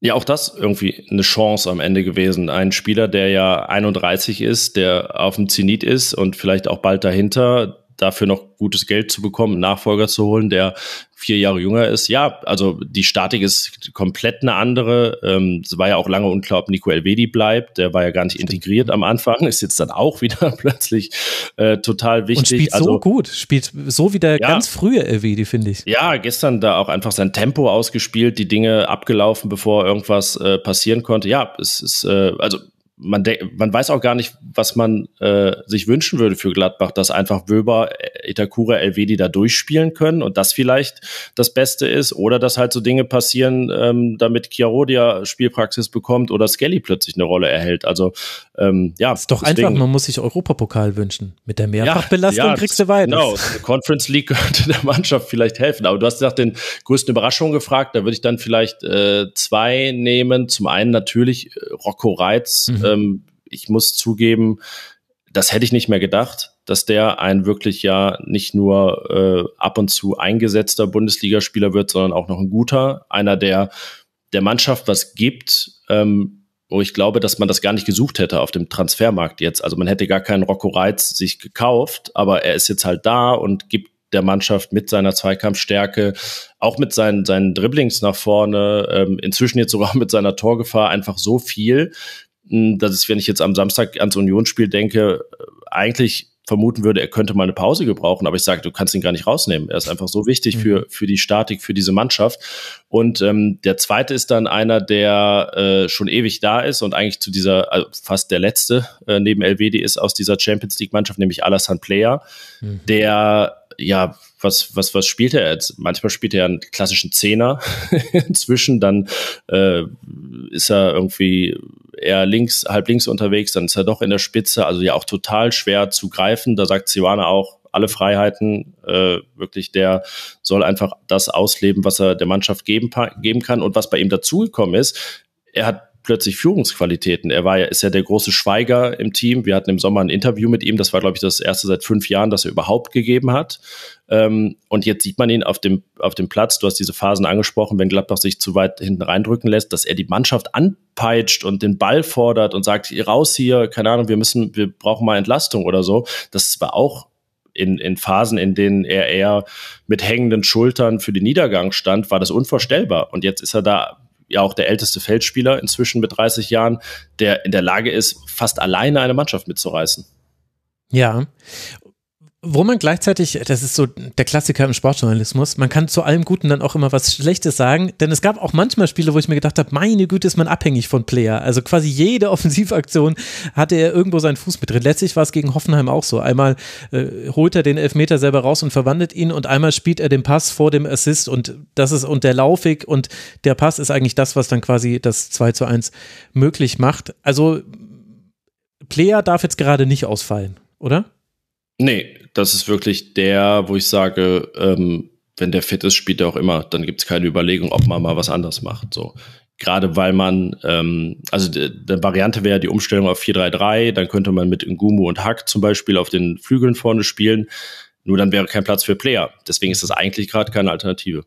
Ja, auch das irgendwie eine Chance am Ende gewesen. Ein Spieler, der ja 31 ist, der auf dem Zenit ist und vielleicht auch bald dahinter, dafür noch gutes Geld zu bekommen, einen Nachfolger zu holen, der vier Jahre jünger ist. Ja, also die Statik ist komplett eine andere. Ähm, es war ja auch lange unklar, ob Nico Elvedi bleibt. Der war ja gar nicht integriert am Anfang, ist jetzt dann auch wieder plötzlich äh, total wichtig. Und spielt also, so gut, spielt so wie der ja, ganz frühe Elvedi, finde ich. Ja, gestern da auch einfach sein Tempo ausgespielt, die Dinge abgelaufen, bevor irgendwas äh, passieren konnte. Ja, es ist, äh, also man, man weiß auch gar nicht, was man äh, sich wünschen würde für Gladbach, dass einfach Wöber, äh, Itakura, Elvedi da durchspielen können und das vielleicht das Beste ist oder dass halt so Dinge passieren, ähm, damit Chiarodia Spielpraxis bekommt oder Skelly plötzlich eine Rolle erhält. Also ähm, ja. ist doch deswegen, einfach, man muss sich Europapokal wünschen. Mit der Mehrfachbelastung ja, ja, kriegst du weiter. Genau, eine Conference League könnte der Mannschaft vielleicht helfen. Aber du hast nach den größten Überraschungen gefragt, da würde ich dann vielleicht äh, zwei nehmen. Zum einen natürlich äh, Rocco Reitz, mhm ähm, ich muss zugeben, das hätte ich nicht mehr gedacht, dass der ein wirklich ja nicht nur äh, ab und zu eingesetzter Bundesligaspieler wird, sondern auch noch ein guter, einer, der der Mannschaft was gibt, ähm, wo ich glaube, dass man das gar nicht gesucht hätte auf dem Transfermarkt jetzt. Also man hätte gar keinen Rocco Reitz sich gekauft, aber er ist jetzt halt da und gibt der Mannschaft mit seiner Zweikampfstärke, auch mit seinen, seinen Dribblings nach vorne, ähm, inzwischen jetzt sogar mit seiner Torgefahr einfach so viel, hm, dass es, wenn ich jetzt am Samstag ans Unionsspiel denke, äh, eigentlich vermuten würde, er könnte mal eine Pause gebrauchen, aber ich sage, du kannst ihn gar nicht rausnehmen. Er ist einfach so wichtig mhm. für, für die Statik, für diese Mannschaft. Und ähm, der zweite ist dann einer, der äh, schon ewig da ist und eigentlich zu dieser, also fast der letzte äh, neben LWD ist aus dieser Champions League-Mannschaft, nämlich Alassane Player, mhm. der ja, was, was, was spielt er jetzt? Manchmal spielt er einen klassischen Zehner inzwischen, dann äh, ist er irgendwie eher links, halb links unterwegs, dann ist er doch in der Spitze, also ja auch total schwer zu greifen. Da sagt Siwana auch, alle Freiheiten, äh, wirklich, der soll einfach das ausleben, was er der Mannschaft geben, geben kann. Und was bei ihm dazugekommen ist, er hat plötzlich Führungsqualitäten. Er war ja, ist ja der große Schweiger im Team. Wir hatten im Sommer ein Interview mit ihm. Das war, glaube ich, das erste seit fünf Jahren, das er überhaupt gegeben hat. Ähm, und jetzt sieht man ihn auf dem, auf dem Platz. Du hast diese Phasen angesprochen, wenn Gladbach sich zu weit hinten reindrücken lässt, dass er die Mannschaft anpeitscht und den Ball fordert und sagt, raus hier, keine Ahnung, wir müssen, wir brauchen mal Entlastung oder so. Das war auch in, in Phasen, in denen er eher mit hängenden Schultern für den Niedergang stand, war das unvorstellbar. Und jetzt ist er da ja auch der älteste Feldspieler inzwischen mit 30 Jahren, der in der Lage ist, fast alleine eine Mannschaft mitzureißen. Ja, wo man gleichzeitig, das ist so der Klassiker im Sportjournalismus, man kann zu allem Guten dann auch immer was Schlechtes sagen, denn es gab auch manchmal Spiele, wo ich mir gedacht habe, meine Güte, ist man abhängig von Player. Also quasi jede Offensivaktion hatte er irgendwo seinen Fuß mit drin. Letztlich war es gegen Hoffenheim auch so. Einmal äh, holt er den Elfmeter selber raus und verwandelt ihn und einmal spielt er den Pass vor dem Assist und das ist und der Laufig und der Pass ist eigentlich das, was dann quasi das 2 zu 1 möglich macht. Also Player darf jetzt gerade nicht ausfallen, oder? Nee, das ist wirklich der, wo ich sage, ähm, wenn der fit ist, spielt er auch immer. Dann gibt es keine Überlegung, ob man mal was anderes macht. So. Gerade weil man, ähm, also die, Variante wäre die Umstellung auf 4-3-3, dann könnte man mit Ngumu und Hack zum Beispiel auf den Flügeln vorne spielen. Nur dann wäre kein Platz für Player. Deswegen ist das eigentlich gerade keine Alternative.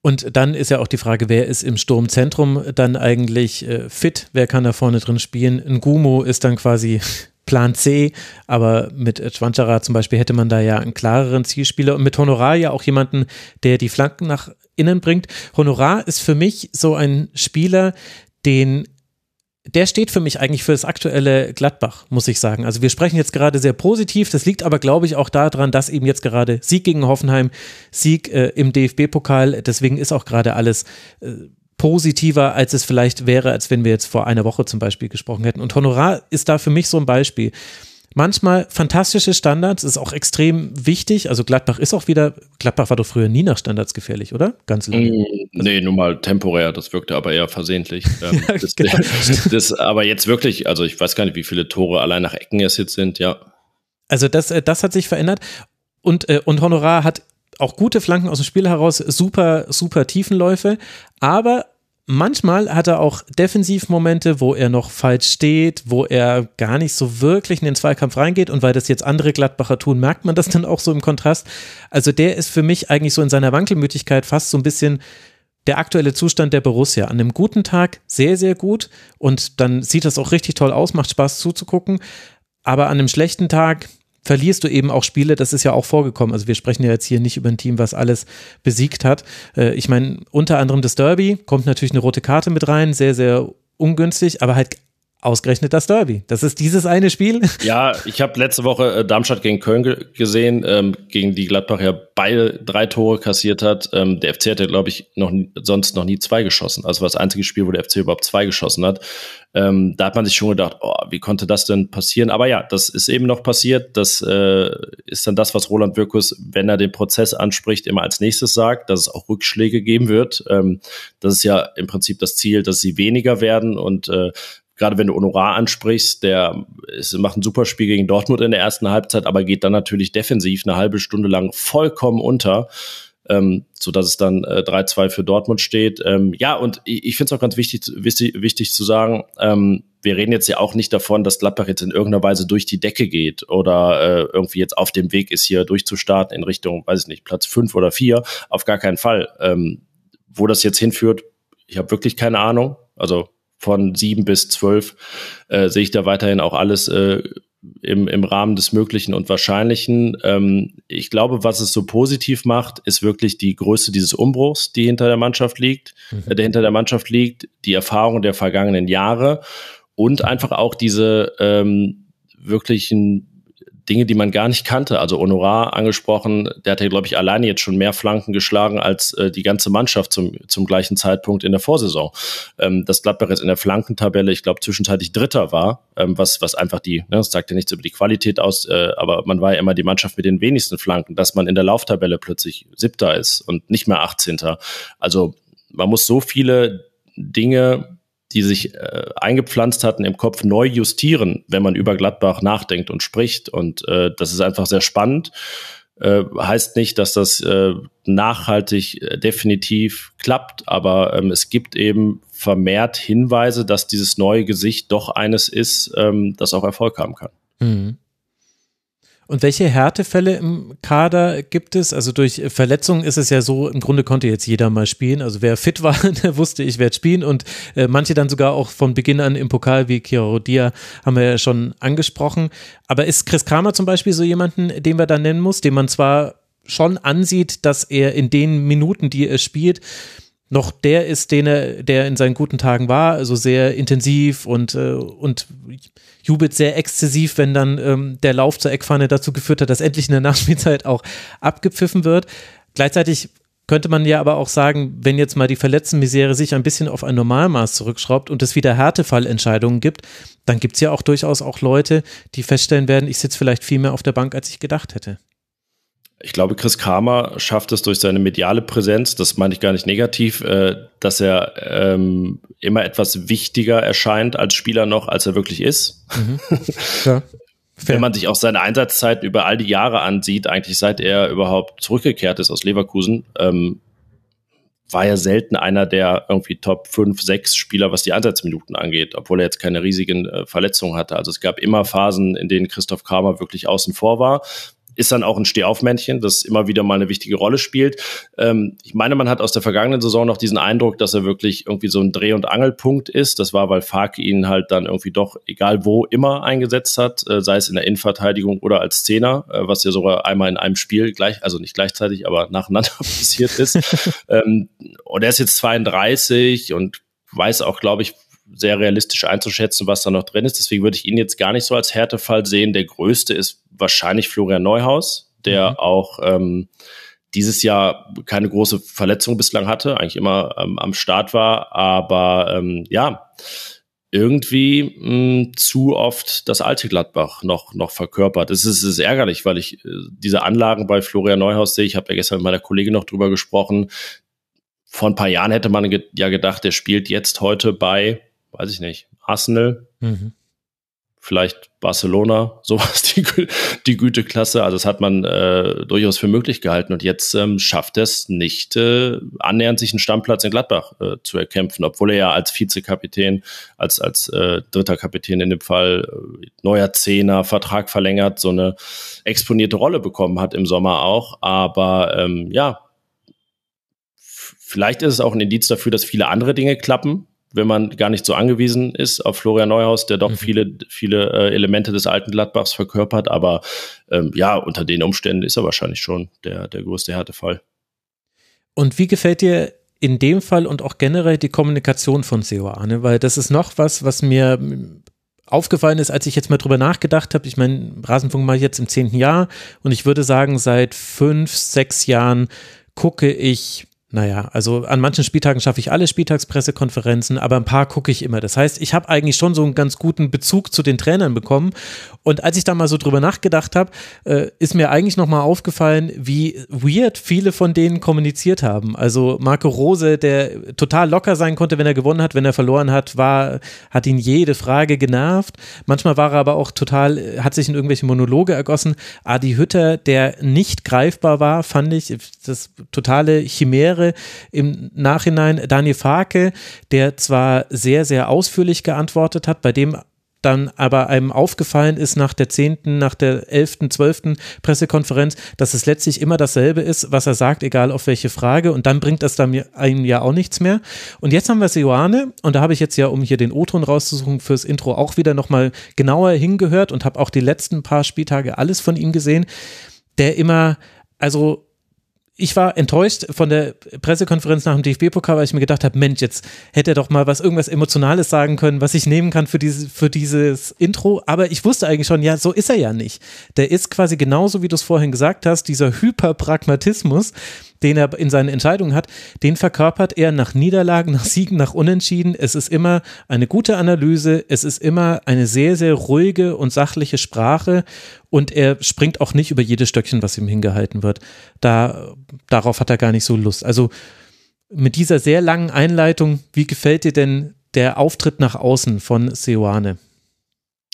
Und dann ist ja auch die Frage, wer ist im Sturmzentrum dann eigentlich äh, fit? Wer kann da vorne drin spielen? Ngumu ist dann quasi Plan C, aber mit Schwanchara zum Beispiel hätte man da ja einen klareren Zielspieler und mit Honorar ja auch jemanden, der die Flanken nach innen bringt. Honorar ist für mich so ein Spieler, den der steht für mich eigentlich für das aktuelle Gladbach, muss ich sagen. Also wir sprechen jetzt gerade sehr positiv. Das liegt aber, glaube ich, auch daran, dass eben jetzt gerade Sieg gegen Hoffenheim, Sieg äh, im DFB-Pokal, deswegen ist auch gerade alles äh, positiver, als es vielleicht wäre, als wenn wir jetzt vor einer Woche zum Beispiel gesprochen hätten. Und Honorar ist da für mich so ein Beispiel manchmal fantastische Standards, ist auch extrem wichtig. Also Gladbach ist auch wieder, Gladbach war doch früher nie nach Standards gefährlich, oder? Ganz lange. Mm, nee, nur mal temporär, das wirkte aber eher versehentlich. Ähm, ja, das, genau. das, aber jetzt wirklich, also ich weiß gar nicht, wie viele Tore allein nach Ecken es jetzt sind, ja. Also das, äh, das hat sich verändert. Und, äh, und Honorar hat auch gute Flanken aus dem Spiel heraus, super, super Tiefenläufe, aber manchmal hat er auch Defensivmomente, wo er noch falsch steht, wo er gar nicht so wirklich in den Zweikampf reingeht und weil das jetzt andere Gladbacher tun, merkt man das dann auch so im Kontrast. Also der ist für mich eigentlich so in seiner Wankelmütigkeit fast so ein bisschen der aktuelle Zustand der Borussia. An einem guten Tag sehr, sehr gut und dann sieht das auch richtig toll aus, macht Spaß zuzugucken. Aber an einem schlechten Tag, verlierst du eben auch Spiele, das ist ja auch vorgekommen. Also wir sprechen ja jetzt hier nicht über ein Team, was alles besiegt hat. Äh, ich meine, unter anderem das Derby kommt natürlich eine rote Karte mit rein, sehr, sehr ungünstig, aber halt Ausgerechnet das Derby. Das ist dieses eine Spiel. Ja, ich habe letzte Woche äh, Darmstadt gegen Köln ge gesehen, ähm, gegen die Gladbach ja beide drei Tore kassiert hat. Ähm, der FC hat ja, glaube ich, noch sonst noch nie zwei geschossen. Also war das einzige Spiel, wo der FC überhaupt zwei geschossen hat. Ähm, da hat man sich schon gedacht, oh, wie konnte das denn passieren? Aber ja, das ist eben noch passiert. Das äh, ist dann das, was Roland Wirkus, wenn er den Prozess anspricht, immer als nächstes sagt, dass es auch Rückschläge geben wird. Ähm, das ist ja im Prinzip das Ziel, dass sie weniger werden und äh, gerade wenn du Honorar ansprichst, der ist, macht ein super Spiel gegen Dortmund in der ersten Halbzeit, aber geht dann natürlich defensiv eine halbe Stunde lang vollkommen unter. Ähm, so dass es dann äh, 3-2 für Dortmund steht. Ähm, ja, und ich, ich finde es auch ganz wichtig, wichtig, wichtig zu sagen, ähm, wir reden jetzt ja auch nicht davon, dass Gladbach jetzt in irgendeiner Weise durch die Decke geht oder äh, irgendwie jetzt auf dem Weg ist, hier durchzustarten in Richtung, weiß ich nicht, Platz fünf oder vier. Auf gar keinen Fall. Ähm, wo das jetzt hinführt, ich habe wirklich keine Ahnung. Also von sieben bis zwölf äh, sehe ich da weiterhin auch alles äh, im, im Rahmen des Möglichen und Wahrscheinlichen. Ähm, ich glaube, was es so positiv macht, ist wirklich die Größe dieses Umbruchs, die hinter der Mannschaft liegt, mhm. äh, der hinter der Mannschaft liegt, die Erfahrung der vergangenen Jahre und einfach auch diese ähm, wirklichen Dinge, die man gar nicht kannte. Also Honorar angesprochen, der hat ja, glaube ich, alleine jetzt schon mehr Flanken geschlagen als äh, die ganze Mannschaft zum, zum gleichen Zeitpunkt in der Vorsaison. Ähm, dass Gladbach jetzt in der Flankentabelle, ich glaube, zwischenzeitlich Dritter war, ähm, was, was einfach die, ne, das sagt ja nichts über die Qualität aus, äh, aber man war ja immer die Mannschaft mit den wenigsten Flanken, dass man in der Lauftabelle plötzlich Siebter ist und nicht mehr Achtzehnter. Also man muss so viele Dinge die sich äh, eingepflanzt hatten im Kopf, neu justieren, wenn man über Gladbach nachdenkt und spricht. Und äh, das ist einfach sehr spannend. Äh, heißt nicht, dass das äh, nachhaltig äh, definitiv klappt, aber ähm, es gibt eben vermehrt Hinweise, dass dieses neue Gesicht doch eines ist, ähm, das auch Erfolg haben kann. Mhm. Und welche Härtefälle im Kader gibt es? Also durch Verletzungen ist es ja so, im Grunde konnte jetzt jeder mal spielen. Also wer fit war, der wusste, ich werde spielen. Und äh, manche dann sogar auch von Beginn an im Pokal, wie Kirodia, haben wir ja schon angesprochen. Aber ist Chris Kramer zum Beispiel so jemanden, den wir da nennen muss, den man zwar schon ansieht, dass er in den Minuten, die er spielt, noch der ist, den er, der in seinen guten Tagen war, also sehr intensiv und, äh, und jubelt sehr exzessiv, wenn dann ähm, der Lauf zur Eckfahne dazu geführt hat, dass endlich in der Nachspielzeit auch abgepfiffen wird. Gleichzeitig könnte man ja aber auch sagen, wenn jetzt mal die Verletztenmisere sich ein bisschen auf ein Normalmaß zurückschraubt und es wieder Härtefallentscheidungen gibt, dann gibt es ja auch durchaus auch Leute, die feststellen werden, ich sitze vielleicht viel mehr auf der Bank, als ich gedacht hätte ich glaube, Chris Kramer schafft es durch seine mediale Präsenz, das meine ich gar nicht negativ, äh, dass er ähm, immer etwas wichtiger erscheint als Spieler noch, als er wirklich ist. Mhm. Ja. Wenn man sich auch seine Einsatzzeit über all die Jahre ansieht, eigentlich seit er überhaupt zurückgekehrt ist aus Leverkusen, ähm, war er selten einer der irgendwie Top 5, 6 Spieler, was die Einsatzminuten angeht, obwohl er jetzt keine riesigen äh, Verletzungen hatte. Also es gab immer Phasen, in denen Christoph Kramer wirklich außen vor war ist dann auch ein Stehaufmännchen, das immer wieder mal eine wichtige Rolle spielt. Ähm, ich meine, man hat aus der vergangenen Saison noch diesen Eindruck, dass er wirklich irgendwie so ein Dreh- und Angelpunkt ist. Das war, weil Fark ihn halt dann irgendwie doch, egal wo, immer eingesetzt hat, äh, sei es in der Innenverteidigung oder als Zehner, äh, was ja sogar einmal in einem Spiel gleich, also nicht gleichzeitig, aber nacheinander passiert ist. ähm, und er ist jetzt 32 und weiß auch, glaube ich, sehr realistisch einzuschätzen, was da noch drin ist. Deswegen würde ich ihn jetzt gar nicht so als Härtefall sehen. Der größte ist wahrscheinlich Florian Neuhaus, der mhm. auch ähm, dieses Jahr keine große Verletzung bislang hatte, eigentlich immer ähm, am Start war, aber ähm, ja, irgendwie mh, hm, zu oft das alte Gladbach noch, noch verkörpert. Es ist, ist ärgerlich, weil ich äh, diese Anlagen bei Florian Neuhaus sehe. Ich habe ja gestern mit meiner Kollegin noch drüber gesprochen. Vor ein paar Jahren hätte man ge ja gedacht, der spielt jetzt heute bei weiß ich nicht, Arsenal, mhm. vielleicht Barcelona, sowas, die, die Güteklasse. Also das hat man äh, durchaus für möglich gehalten. Und jetzt ähm, schafft es nicht, äh, annähernd sich einen Stammplatz in Gladbach äh, zu erkämpfen, obwohl er ja als Vizekapitän, als, als äh, dritter Kapitän in dem Fall, äh, neuer Zehner, Vertrag verlängert, so eine exponierte Rolle bekommen hat im Sommer auch. Aber ähm, ja, vielleicht ist es auch ein Indiz dafür, dass viele andere Dinge klappen, wenn man gar nicht so angewiesen ist auf Florian Neuhaus, der doch mhm. viele, viele äh, Elemente des alten Gladbachs verkörpert. Aber ähm, ja, unter den Umständen ist er wahrscheinlich schon der, der größte Härtefall. Und wie gefällt dir in dem Fall und auch generell die Kommunikation von Seoane? Weil das ist noch was, was mir aufgefallen ist, als ich jetzt mal drüber nachgedacht habe. Ich meine, Rasenfunk mache ich jetzt im zehnten Jahr und ich würde sagen, seit fünf, sechs Jahren gucke ich naja, also an manchen Spieltagen schaffe ich alle Spieltagspressekonferenzen, aber ein paar gucke ich immer. Das heißt, ich habe eigentlich schon so einen ganz guten Bezug zu den Trainern bekommen. Und als ich da mal so drüber nachgedacht habe, äh, ist mir eigentlich nochmal aufgefallen, wie weird viele von denen kommuniziert haben. Also Marco Rose, der total locker sein konnte, wenn er gewonnen hat, wenn er verloren hat, war, hat ihn jede Frage genervt. Manchmal war er aber auch total, hat sich in irgendwelche Monologe ergossen. Adi Hütter, der nicht greifbar war, fand ich, das totale Chimäre Jahre im Nachhinein Daniel Farke, der zwar sehr, sehr ausführlich geantwortet hat, bei dem dann aber einem aufgefallen ist nach der zehnten, nach der elften, zwölften Pressekonferenz, dass es letztlich immer dasselbe ist, was er sagt, egal auf welche Frage. Und dann bringt das dann einem ja auch nichts mehr. Und jetzt haben wir Seoane und da habe ich jetzt ja, um hier den O-Ton rauszusuchen fürs Intro, auch wieder nochmal genauer hingehört und habe auch die letzten paar Spieltage alles von ihm gesehen, der immer, also ich war enttäuscht von der Pressekonferenz nach dem DFB-Pokal, weil ich mir gedacht habe, Mensch, jetzt hätte er doch mal was irgendwas Emotionales sagen können, was ich nehmen kann für, diese, für dieses Intro. Aber ich wusste eigentlich schon, ja, so ist er ja nicht. Der ist quasi genauso, wie du es vorhin gesagt hast, dieser Hyperpragmatismus, den er in seinen Entscheidungen hat, den verkörpert er nach Niederlagen, nach Siegen, nach Unentschieden. Es ist immer eine gute Analyse, es ist immer eine sehr, sehr ruhige und sachliche Sprache und er springt auch nicht über jedes Stöckchen, was ihm hingehalten wird. Da, darauf hat er gar nicht so Lust. Also mit dieser sehr langen Einleitung, wie gefällt dir denn der Auftritt nach außen von Seoane?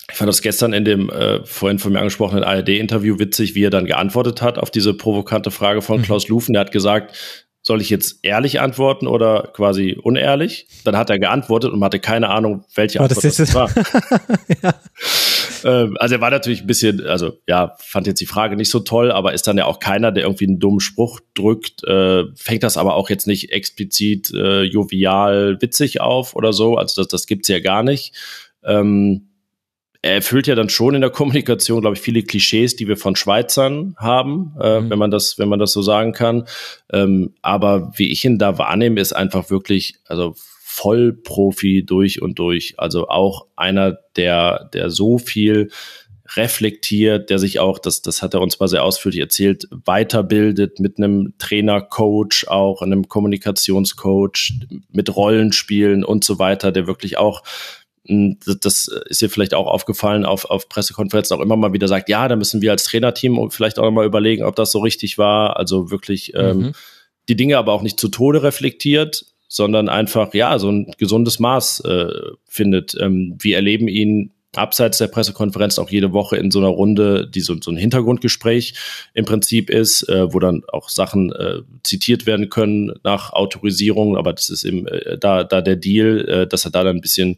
Ich fand das gestern in dem äh, vorhin von mir angesprochenen ARD-Interview witzig, wie er dann geantwortet hat auf diese provokante Frage von mhm. Klaus Lufen. Der hat gesagt, soll ich jetzt ehrlich antworten oder quasi unehrlich? Dann hat er geantwortet und hatte keine Ahnung, welche oh, Antwort das, das war. ja. ähm, also er war natürlich ein bisschen, also ja, fand jetzt die Frage nicht so toll, aber ist dann ja auch keiner, der irgendwie einen dummen Spruch drückt, äh, fängt das aber auch jetzt nicht explizit äh, jovial witzig auf oder so. Also das, das gibt's ja gar nicht. Ähm, er erfüllt ja dann schon in der Kommunikation, glaube ich, viele Klischees, die wir von Schweizern haben, äh, mhm. wenn man das, wenn man das so sagen kann. Ähm, aber wie ich ihn da wahrnehme, ist einfach wirklich, also Vollprofi durch und durch. Also auch einer, der, der so viel reflektiert, der sich auch, das, das hat er uns mal sehr ausführlich erzählt, weiterbildet mit einem Trainer, Coach, auch einem Kommunikationscoach, mit Rollenspielen und so weiter, der wirklich auch das ist dir vielleicht auch aufgefallen auf, auf Pressekonferenzen auch immer mal wieder sagt, ja, da müssen wir als Trainerteam vielleicht auch mal überlegen, ob das so richtig war. Also wirklich ähm, mhm. die Dinge aber auch nicht zu Tode reflektiert, sondern einfach, ja, so ein gesundes Maß äh, findet. Ähm, wir erleben ihn abseits der Pressekonferenz auch jede Woche in so einer Runde, die so, so ein Hintergrundgespräch im Prinzip ist, äh, wo dann auch Sachen äh, zitiert werden können nach Autorisierung, aber das ist eben äh, da, da der Deal, äh, dass er da dann ein bisschen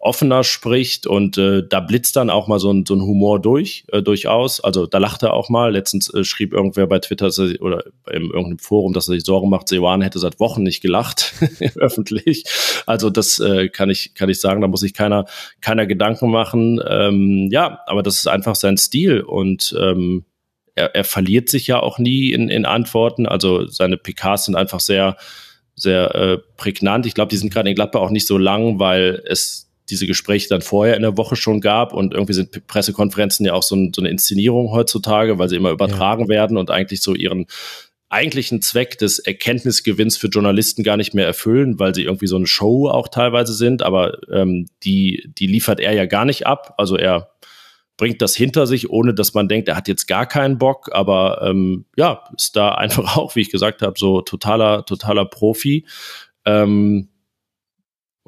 offener spricht und äh, da blitzt dann auch mal so ein, so ein Humor durch, äh, durchaus. Also da lacht er auch mal. Letztens äh, schrieb irgendwer bei Twitter er, oder in irgendeinem Forum, dass er sich Sorgen macht, Seoane hätte seit Wochen nicht gelacht, öffentlich. Also das äh, kann ich kann ich sagen, da muss sich keiner keiner Gedanken machen. Ähm, ja, aber das ist einfach sein Stil und ähm, er, er verliert sich ja auch nie in, in Antworten. Also seine PKs sind einfach sehr sehr äh, prägnant. Ich glaube, die sind gerade in Gladbach auch nicht so lang, weil es diese Gespräche dann vorher in der Woche schon gab und irgendwie sind Pressekonferenzen ja auch so, ein, so eine Inszenierung heutzutage, weil sie immer übertragen ja. werden und eigentlich so ihren eigentlichen Zweck des Erkenntnisgewinns für Journalisten gar nicht mehr erfüllen, weil sie irgendwie so eine Show auch teilweise sind, aber ähm, die, die liefert er ja gar nicht ab. Also er bringt das hinter sich, ohne dass man denkt, er hat jetzt gar keinen Bock, aber ähm, ja, ist da einfach auch, wie ich gesagt habe, so totaler, totaler Profi. Ähm,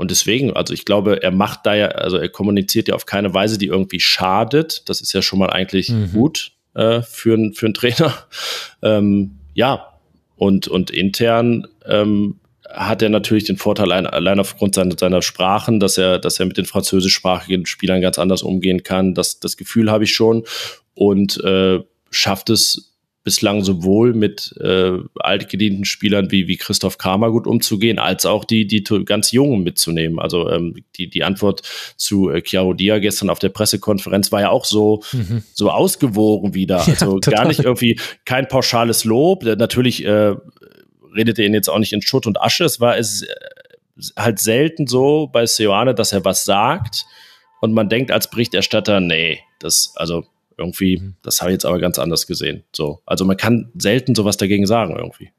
und deswegen, also ich glaube, er macht da ja, also er kommuniziert ja auf keine Weise, die irgendwie schadet. Das ist ja schon mal eigentlich mhm. gut äh, für, für einen Trainer. Ähm, ja, und, und intern ähm, hat er natürlich den Vorteil allein, aufgrund seiner, seiner Sprachen, dass er, dass er mit den französischsprachigen Spielern ganz anders umgehen kann. Das, das Gefühl habe ich schon und äh, schafft es bislang sowohl mit äh, altgedienten Spielern wie, wie Christoph Kramer gut umzugehen, als auch die, die ganz Jungen mitzunehmen. Also ähm, die, die Antwort zu äh, Chiaro Dia gestern auf der Pressekonferenz war ja auch so, mhm. so ausgewogen wieder. Also ja, gar nicht irgendwie kein pauschales Lob. Natürlich äh, redet er ihn jetzt auch nicht in Schutt und Asche. Es war es äh, halt selten so bei Seoane, dass er was sagt und man denkt als Berichterstatter, nee, das, also irgendwie, das habe ich jetzt aber ganz anders gesehen. So, also man kann selten sowas dagegen sagen irgendwie.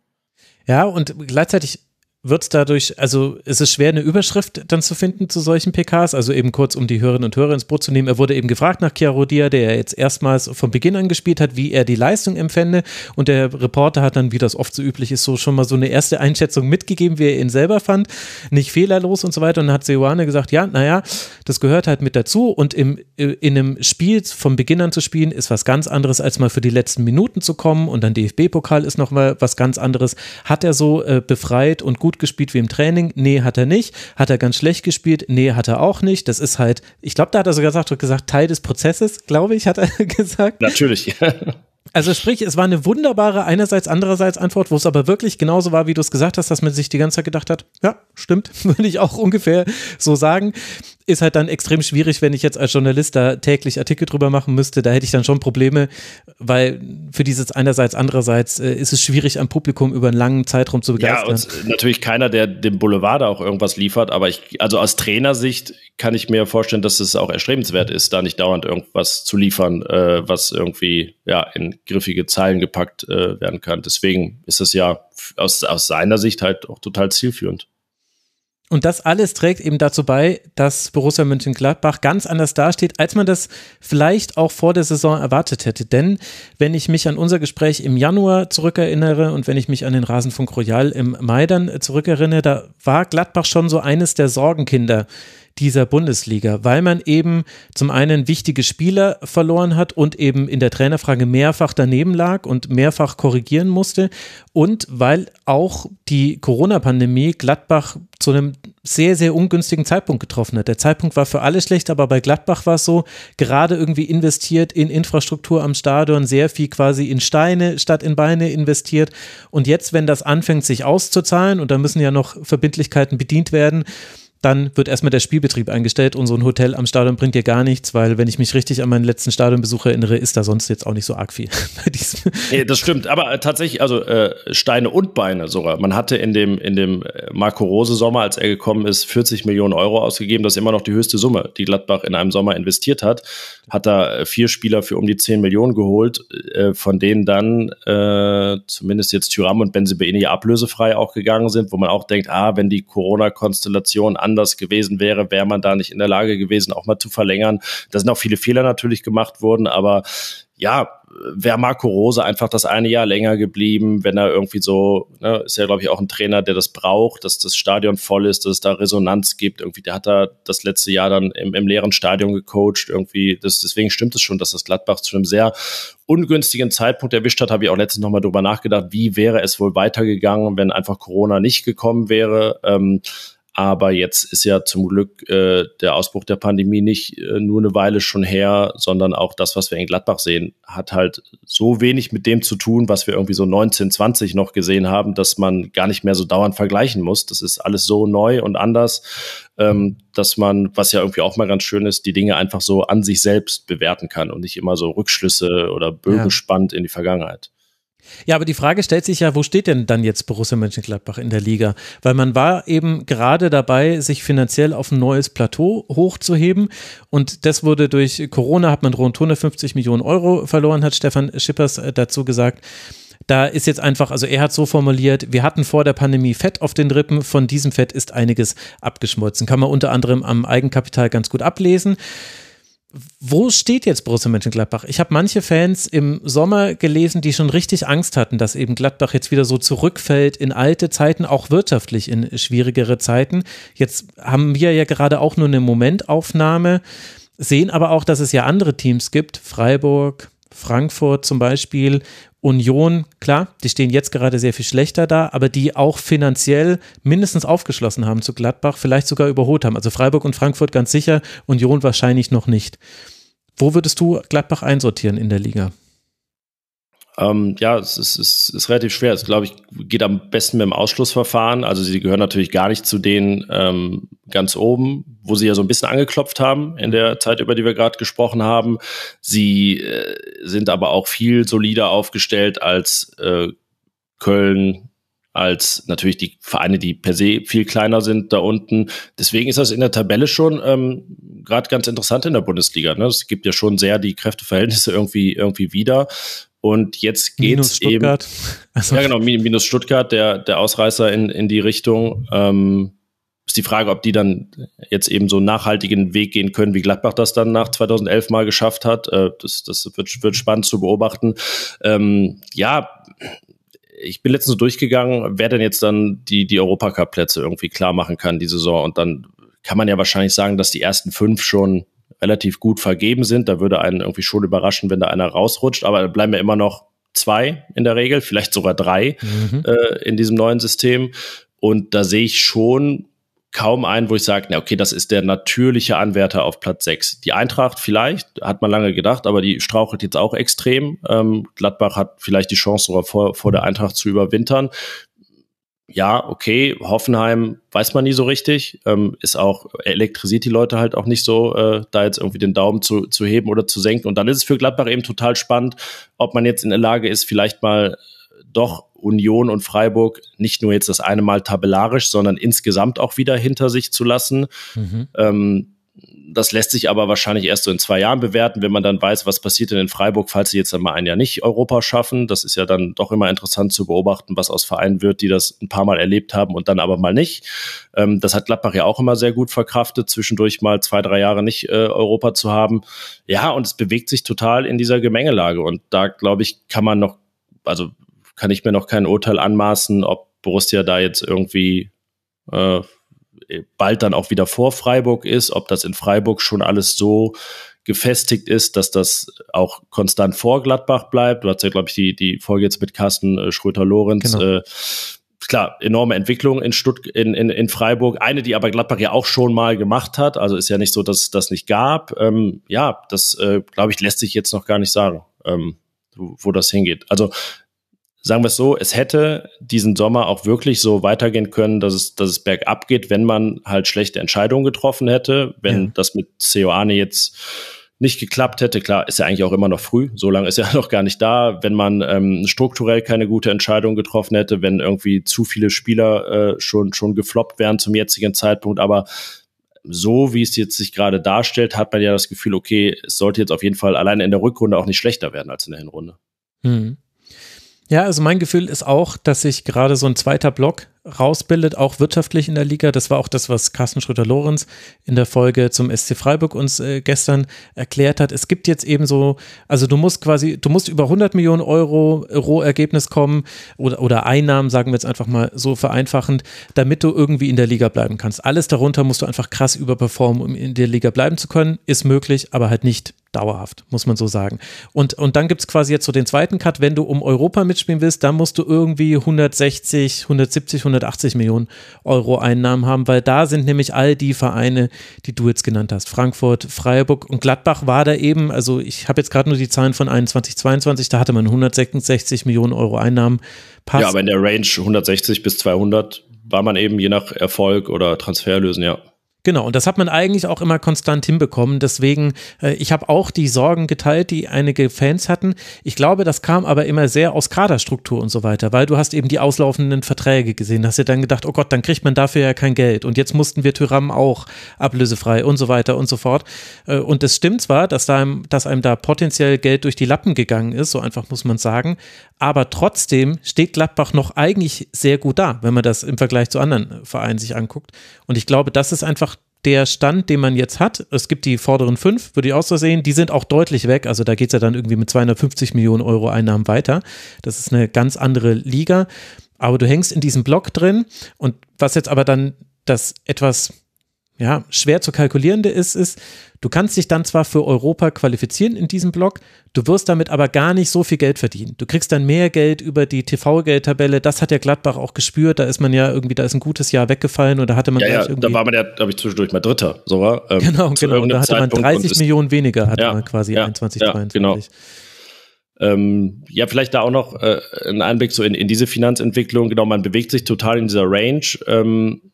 Ja, und gleichzeitig wird es dadurch, also es ist schwer, eine Überschrift dann zu finden zu solchen PKs, also eben kurz, um die Hörerinnen und Hörer ins Boot zu nehmen. Er wurde eben gefragt nach Chiaro Dia, der jetzt erstmals von Beginn an gespielt hat, wie er die Leistung empfände. Und der Reporter hat dann, wie das oft so üblich ist, so schon mal so eine erste Einschätzung mitgegeben, wie er ihn selber fand, nicht fehlerlos und so weiter. Und dann hat Seoane gesagt, ja, naja, das gehört halt mit dazu. Und im, in einem Spiel von Beginn an zu spielen ist was ganz anderes, als mal für die letzten Minuten zu kommen. Und dann DFB-Pokal ist noch mal was ganz anderes. Hat er so äh, befreit und gut gut gespielt wie im Training? Nee, hat er nicht. Hat er ganz schlecht gespielt? Nee, hat er auch nicht. Das ist halt, ich glaube, da hat er sogar gesagt, gesagt, Teil des Prozesses, glaube ich, hat er gesagt. Natürlich. Also sprich, es war eine wunderbare einerseits, andererseits Antwort, wo es aber wirklich genauso war, wie du es gesagt hast, dass man sich die ganze Zeit gedacht hat, ja, stimmt, würde ich auch ungefähr so sagen ist halt dann extrem schwierig, wenn ich jetzt als Journalist da täglich Artikel drüber machen müsste. Da hätte ich dann schon Probleme, weil für dieses einerseits, andererseits äh, ist es schwierig, ein Publikum über einen langen Zeitraum zu begeistern. Ja, und natürlich keiner, der dem Boulevard da auch irgendwas liefert, aber ich, also aus Trainersicht kann ich mir vorstellen, dass es auch erstrebenswert ist, da nicht dauernd irgendwas zu liefern, äh, was irgendwie ja in griffige Zeilen gepackt äh, werden kann. Deswegen ist es ja aus, aus seiner Sicht halt auch total zielführend. Und das alles trägt eben dazu bei, dass Borussia Mönchengladbach ganz anders dasteht, als man das vielleicht auch vor der Saison erwartet hätte. Denn wenn ich mich an unser Gespräch im Januar zurückerinnere und wenn ich mich an den Rasenfunk Royal im Mai dann zurückerinnere, da war Gladbach schon so eines der Sorgenkinder dieser Bundesliga, weil man eben zum einen wichtige Spieler verloren hat und eben in der Trainerfrage mehrfach daneben lag und mehrfach korrigieren musste und weil auch die Corona-Pandemie Gladbach zu einem sehr, sehr ungünstigen Zeitpunkt getroffen hat. Der Zeitpunkt war für alle schlecht, aber bei Gladbach war es so, gerade irgendwie investiert in Infrastruktur am Stadion, sehr viel quasi in Steine statt in Beine investiert. Und jetzt, wenn das anfängt, sich auszuzahlen, und da müssen ja noch Verbindlichkeiten bedient werden, dann wird erstmal der Spielbetrieb eingestellt und so ein Hotel am Stadion bringt dir gar nichts, weil wenn ich mich richtig an meinen letzten Stadionbesuch erinnere, ist da sonst jetzt auch nicht so arg viel. ja, das stimmt, aber äh, tatsächlich, also äh, Steine und Beine sogar. Man hatte in dem, in dem äh, Marco Rose Sommer, als er gekommen ist, 40 Millionen Euro ausgegeben. Das ist immer noch die höchste Summe, die Gladbach in einem Sommer investiert hat. Hat da äh, vier Spieler für um die 10 Millionen geholt, äh, von denen dann äh, zumindest jetzt Tyram und Benzibaini ablösefrei auch gegangen sind, wo man auch denkt, ah, wenn die Corona-Konstellation an anders gewesen wäre, wäre man da nicht in der Lage gewesen, auch mal zu verlängern. Da sind auch viele Fehler natürlich gemacht worden, aber ja, wäre Marco Rose einfach das eine Jahr länger geblieben, wenn er irgendwie so, ne, ist ja, glaube ich, auch ein Trainer, der das braucht, dass das Stadion voll ist, dass es da Resonanz gibt. Irgendwie, der hat da das letzte Jahr dann im, im leeren Stadion gecoacht. Irgendwie, das, deswegen stimmt es schon, dass das Gladbach zu einem sehr ungünstigen Zeitpunkt erwischt hat. Habe ich auch letztens nochmal drüber nachgedacht, wie wäre es wohl weitergegangen, wenn einfach Corona nicht gekommen wäre. Ähm, Aber jetzt ist ja zum Glück äh, der Ausbruch der Pandemie nicht äh, nur eine Weile schon her, sondern auch das, was wir in Gladbach sehen, hat halt so wenig mit dem zu tun, was wir irgendwie so 1920 noch gesehen haben, dass man gar nicht mehr so dauernd vergleichen muss. Das ist alles so neu und anders, ähm, dass man, was ja irgendwie auch mal ganz schön ist, die Dinge einfach so an sich selbst bewerten kann und nicht immer so Rückschlüsse oder Bögen ja. spannt in die Vergangenheit. Ja, aber die Frage stellt sich ja, wo steht denn dann jetzt Borussia Mönchengladbach in der Liga? Weil man war eben gerade dabei, sich finanziell auf ein neues Plateau hochzuheben und das wurde durch Corona, hat man rund 150 Millionen Euro verloren, hat Stefan Schippers äh, dazu gesagt. Da ist jetzt einfach, also er hat so formuliert, wir hatten vor der Pandemie Fett auf den Rippen, von diesem Fett ist einiges abgeschmolzen. Kann man unter anderem am Eigenkapital ganz gut ablesen wo steht jetzt Borussia Mönchengladbach? Ich habe manche Fans im Sommer gelesen, die schon richtig Angst hatten, dass eben Gladbach jetzt wieder so zurückfällt in alte Zeiten, auch wirtschaftlich in schwierigere Zeiten. Jetzt haben wir ja gerade auch nur eine Momentaufnahme, sehen aber auch, dass es ja andere Teams gibt, Freiburg, Frankfurt zum Beispiel, Union, klar, die stehen jetzt gerade sehr viel schlechter da, aber die auch finanziell mindestens aufgeschlossen haben zu Gladbach, vielleicht sogar überholt haben. Also Freiburg und Frankfurt ganz sicher, Union wahrscheinlich noch nicht. Wo würdest du Gladbach einsortieren in der Liga? Ähm, ja, es ist, es ist relativ schwer. Es, glaube ich, geht am besten mit dem Ausschlussverfahren. Also sie gehören natürlich gar nicht zu denen ähm, ganz oben, wo sie ja so ein bisschen angeklopft haben in der Zeit, über die wir gerade gesprochen haben. Sie äh, sind aber auch viel solider aufgestellt als äh, Köln, als natürlich die Vereine, die per se viel kleiner sind da unten. Deswegen ist das in der Tabelle schon ähm, gerade ganz interessant in der Bundesliga. Ne? Es gibt ja schon sehr die Kräfteverhältnisse irgendwie irgendwie wieder. Und jetzt geht's eben. Also. Ja, genau, minus Stuttgart, der, der Ausreißer in, in die Richtung. Ähm, ist die Frage, ob die dann jetzt eben so einen nachhaltigen Weg gehen können, wie Gladbach das dann nach 2011 mal geschafft hat. Äh, das das wird, wird spannend zu beobachten. Ähm, ja, ich bin letztens so durchgegangen, wer denn jetzt dann die, die Europacup-Plätze irgendwie klar machen kann, die Saison. Und dann kann man ja wahrscheinlich sagen, dass die ersten fünf schon relativ gut vergeben sind. Da würde einen irgendwie schon überraschen, wenn da einer rausrutscht. Aber da bleiben ja immer noch zwei in der Regel, vielleicht sogar drei mhm. äh, in diesem neuen System. Und da sehe ich schon kaum einen, wo ich sage, na okay, das ist der natürliche Anwärter auf Platz sechs. Die Eintracht vielleicht, hat man lange gedacht, aber die strauchelt jetzt auch extrem. Ähm, Gladbach hat vielleicht die Chance sogar vor, vor der Eintracht zu überwintern ja, okay, Hoffenheim weiß man nie so richtig, ähm, ist auch, elektrisiert die Leute halt auch nicht so, äh, da jetzt irgendwie den Daumen zu, zu heben oder zu senken. Und dann ist es für Gladbach eben total spannend, ob man jetzt in der Lage ist, vielleicht mal doch Union und Freiburg nicht nur jetzt das eine Mal tabellarisch, sondern insgesamt auch wieder hinter sich zu lassen. Mhm. Ähm, das lässt sich aber wahrscheinlich erst so in zwei Jahren bewerten, wenn man dann weiß, was passiert denn in Freiburg, falls sie jetzt einmal ein Jahr nicht Europa schaffen. Das ist ja dann doch immer interessant zu beobachten, was aus Vereinen wird, die das ein paar Mal erlebt haben und dann aber mal nicht. Ähm, das hat Gladbach ja auch immer sehr gut verkraftet, zwischendurch mal zwei, drei Jahre nicht äh, Europa zu haben. Ja, und es bewegt sich total in dieser Gemengelage. Und da, glaube ich, kann man noch, also kann ich mir noch kein Urteil anmaßen, ob Borussia da jetzt irgendwie äh, bald dann auch wieder vor Freiburg ist, ob das in Freiburg schon alles so gefestigt ist, dass das auch konstant vor Gladbach bleibt. Du hast ja, glaube ich, die, die Folge jetzt mit Carsten äh, Schröter-Lorenz. Genau. Äh, klar, enorme Entwicklung in, Stutt in, in, in Freiburg. Eine, die aber Gladbach ja auch schon mal gemacht hat. Also ist ja nicht so, dass es das nicht gab. Ähm, ja, das, äh, glaube ich, lässt sich jetzt noch gar nicht sagen, ähm, wo, wo das hingeht. Also sagen wir es so, es hätte diesen Sommer auch wirklich so weitergehen können, dass es, dass es bergab geht, wenn man halt schlechte Entscheidungen getroffen hätte. Wenn ja. das mit Ceoane jetzt nicht geklappt hätte, klar, ist ja eigentlich auch immer noch früh, so lange ist er noch gar nicht da. Wenn man ähm, strukturell keine gute Entscheidung getroffen hätte, wenn irgendwie zu viele Spieler äh, schon, schon gefloppt wären zum jetzigen Zeitpunkt, aber so wie es jetzt sich gerade darstellt, hat man ja das Gefühl, okay, es sollte jetzt auf jeden Fall alleine in der Rückrunde auch nicht schlechter werden als in der Hinrunde. Mhm. Ja, also mein Gefühl ist auch, dass sich gerade so ein zweiter Block rausbildet, auch wirtschaftlich in der Liga. Das war auch das, was Carsten Schröter-Lorenz in der Folge zum SC Freiburg uns äh, gestern erklärt hat. Es gibt jetzt eben so, also du musst quasi, du musst über 100 Millionen Euro Rohergebnis kommen oder, oder Einnahmen, sagen wir jetzt einfach mal so vereinfachend, damit du irgendwie in der Liga bleiben kannst. Alles darunter musst du einfach krass überperformen, um in der Liga bleiben zu können. Ist möglich, aber halt nicht dauerhaft, muss man so sagen. Und, und dann gibt es quasi jetzt so den zweiten Cut, wenn du um Europa mitspielen willst, dann musst du irgendwie 160, 170, 180 Millionen Euro Einnahmen haben, weil da sind nämlich all die Vereine, die du jetzt genannt hast. Frankfurt, Freiburg und Gladbach war da eben, also ich habe jetzt gerade nur die Zahlen von 21, 22, da hatte man 166 Millionen Euro Einnahmen. Passt. Ja, aber in der Range 160 bis 200 war man eben je nach Erfolg oder Transferlösen, ja. Genau, und das hat man eigentlich auch immer konstant hinbekommen. Deswegen, äh, ich habe auch die Sorgen geteilt, die einige Fans hatten. Ich glaube, das kam aber immer sehr aus Kaderstruktur und so weiter, weil du hast eben die auslaufenden Verträge gesehen. Hast dir dann gedacht, oh Gott, dann kriegt man dafür ja kein Geld. Und jetzt mussten wir Tyram auch ablösefrei und so weiter und so fort. Äh, und es stimmt zwar, dass, da einem, dass einem da potenziell Geld durch die Lappen gegangen ist, so einfach muss man sagen. Aber trotzdem steht Gladbach noch eigentlich sehr gut da, wenn man das im Vergleich zu anderen Vereinen sich anguckt. Und ich glaube, das ist einfach der Stand, den man jetzt hat. Es gibt die vorderen fünf, würde ich auch so sehen, die sind auch deutlich weg. Also da geht es ja dann irgendwie mit 250 Millionen Euro Einnahmen weiter. Das ist eine ganz andere Liga. Aber du hängst in diesem Block drin und was jetzt aber dann das etwas ja, schwer zu kalkulierende ist, ist, du kannst dich dann zwar für Europa qualifizieren in diesem Block, du wirst damit aber gar nicht so viel Geld verdienen. Du kriegst dann mehr Geld über die TV-Geldtabelle. Das hat ja Gladbach auch gespürt. Da ist man ja irgendwie, da ist ein gutes Jahr weggefallen oder hatte man ja, ja, da war man ja, glaube ich, zwischendurch mal Dritter sogar. Ähm, genau, genau. Und da hatte man 30 Millionen weniger, hatte ja, man quasi ja, 21, ja, 22. Genau. Ähm, ja, vielleicht da auch noch äh, ein Einblick so in, in diese Finanzentwicklung. Genau, man bewegt sich total in dieser Range. Ähm,